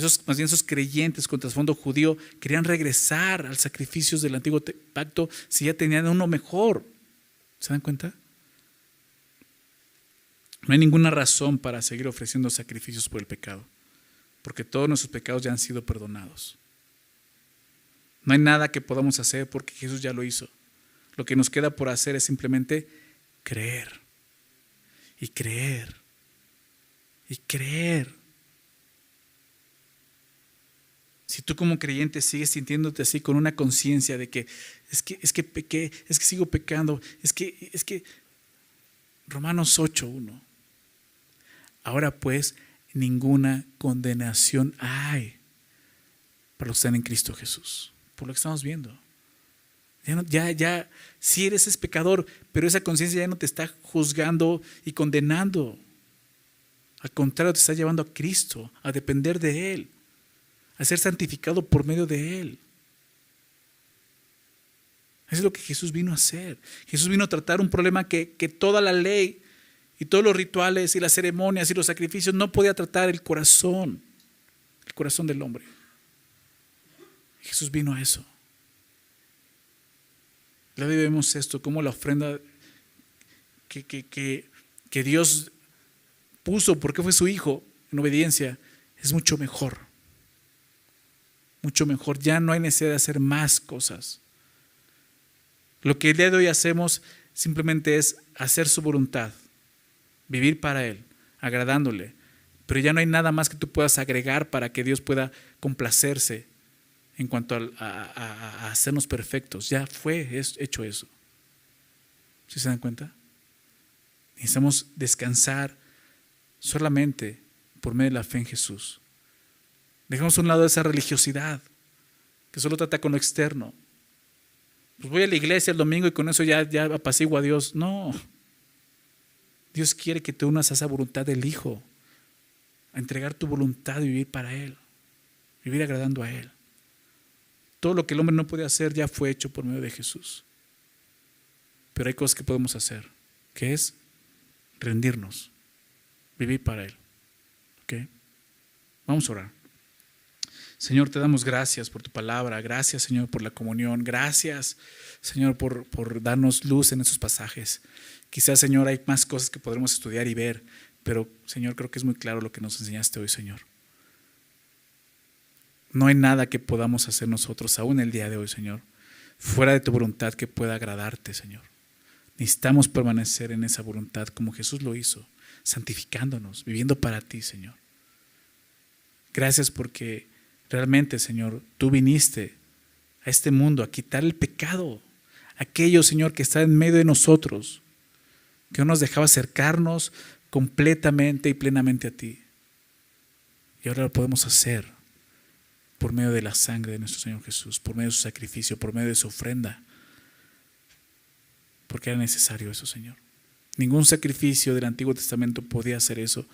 esos, más bien esos creyentes con trasfondo judío, querían regresar al sacrificio del antiguo pacto si ya tenían uno mejor. ¿Se dan cuenta? No hay ninguna razón para seguir ofreciendo sacrificios por el pecado, porque todos nuestros pecados ya han sido perdonados. No hay nada que podamos hacer porque Jesús ya lo hizo. Lo que nos queda por hacer es simplemente creer y creer y creer. Si tú como creyente sigues sintiéndote así con una conciencia de que es que es que pequé, es que sigo pecando, es que es que Romanos 8:1. Ahora pues ninguna condenación hay para los que están en Cristo Jesús por lo que estamos viendo. Ya, ya, ya, sí eres ese pecador, pero esa conciencia ya no te está juzgando y condenando. Al contrario, te está llevando a Cristo, a depender de Él, a ser santificado por medio de Él. Eso es lo que Jesús vino a hacer. Jesús vino a tratar un problema que, que toda la ley y todos los rituales y las ceremonias y los sacrificios no podía tratar el corazón, el corazón del hombre. Jesús vino a eso. Ya vemos esto, como la ofrenda que, que, Dios puso porque fue su Hijo en obediencia es mucho mejor. Mucho mejor. Ya no hay necesidad de hacer más cosas. Lo que el día de hoy hacemos simplemente es hacer su voluntad, vivir para Él, agradándole. Pero ya no hay nada más que tú puedas agregar para que Dios pueda complacerse en cuanto a, hacernos perfectos. Ya fue hecho eso. ¿Sí se dan cuenta? Necesitamos descansar solamente por medio de la fe en Jesús. Dejamos a un lado esa religiosidad que solo trata con lo externo. Pues voy a la iglesia el domingo y con eso ya, ya a Dios. No. Dios quiere que te unas a esa voluntad del Hijo, a entregar tu voluntad y vivir para Él, vivir agradando a Él. Todo lo que el hombre no puede hacer ya fue hecho por medio de Jesús. Pero hay cosas que podemos hacer, que es rendirnos, vivir para Él. ¿Ok? Vamos a orar. Señor, te damos gracias por tu palabra, gracias Señor por la comunión, gracias Señor por, por darnos luz en esos pasajes. Quizás Señor hay más cosas que podremos estudiar y ver, pero Señor creo que es muy claro lo que nos enseñaste hoy Señor. No hay nada que podamos hacer nosotros, aún el día de hoy, Señor, fuera de tu voluntad que pueda agradarte, Señor. Necesitamos permanecer en esa voluntad como Jesús lo hizo, santificándonos, viviendo para ti, Señor. Gracias porque realmente, Señor, tú viniste a este mundo a quitar el pecado, aquello, Señor, que está en medio de nosotros, que no nos dejaba acercarnos completamente y plenamente a ti. Y ahora lo podemos hacer por medio de la sangre de nuestro Señor Jesús, por medio de su sacrificio, por medio de su ofrenda. Porque era necesario eso, Señor. Ningún sacrificio del Antiguo Testamento podía hacer eso.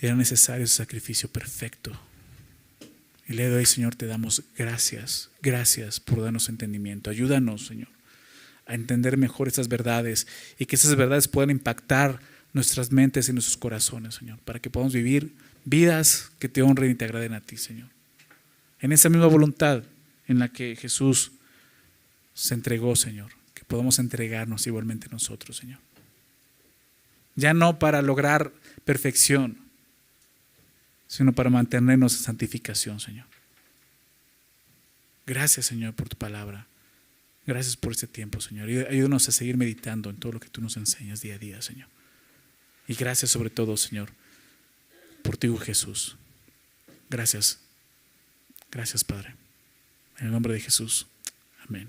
Era necesario ese sacrificio perfecto. Y le doy, Señor, te damos gracias, gracias por darnos entendimiento. Ayúdanos, Señor, a entender mejor estas verdades y que esas verdades puedan impactar nuestras mentes y nuestros corazones, Señor, para que podamos vivir vidas que te honren y te agraden a ti, Señor. En esa misma voluntad en la que Jesús se entregó, Señor, que podamos entregarnos igualmente nosotros, Señor. Ya no para lograr perfección, sino para mantenernos en santificación, Señor. Gracias, Señor, por tu palabra. Gracias por este tiempo, Señor. Ayúdanos a seguir meditando en todo lo que tú nos enseñas día a día, Señor. Y gracias sobre todo, Señor, por ti, Jesús. Gracias. Gracias, Padre. En el nombre de Jesús. Amén.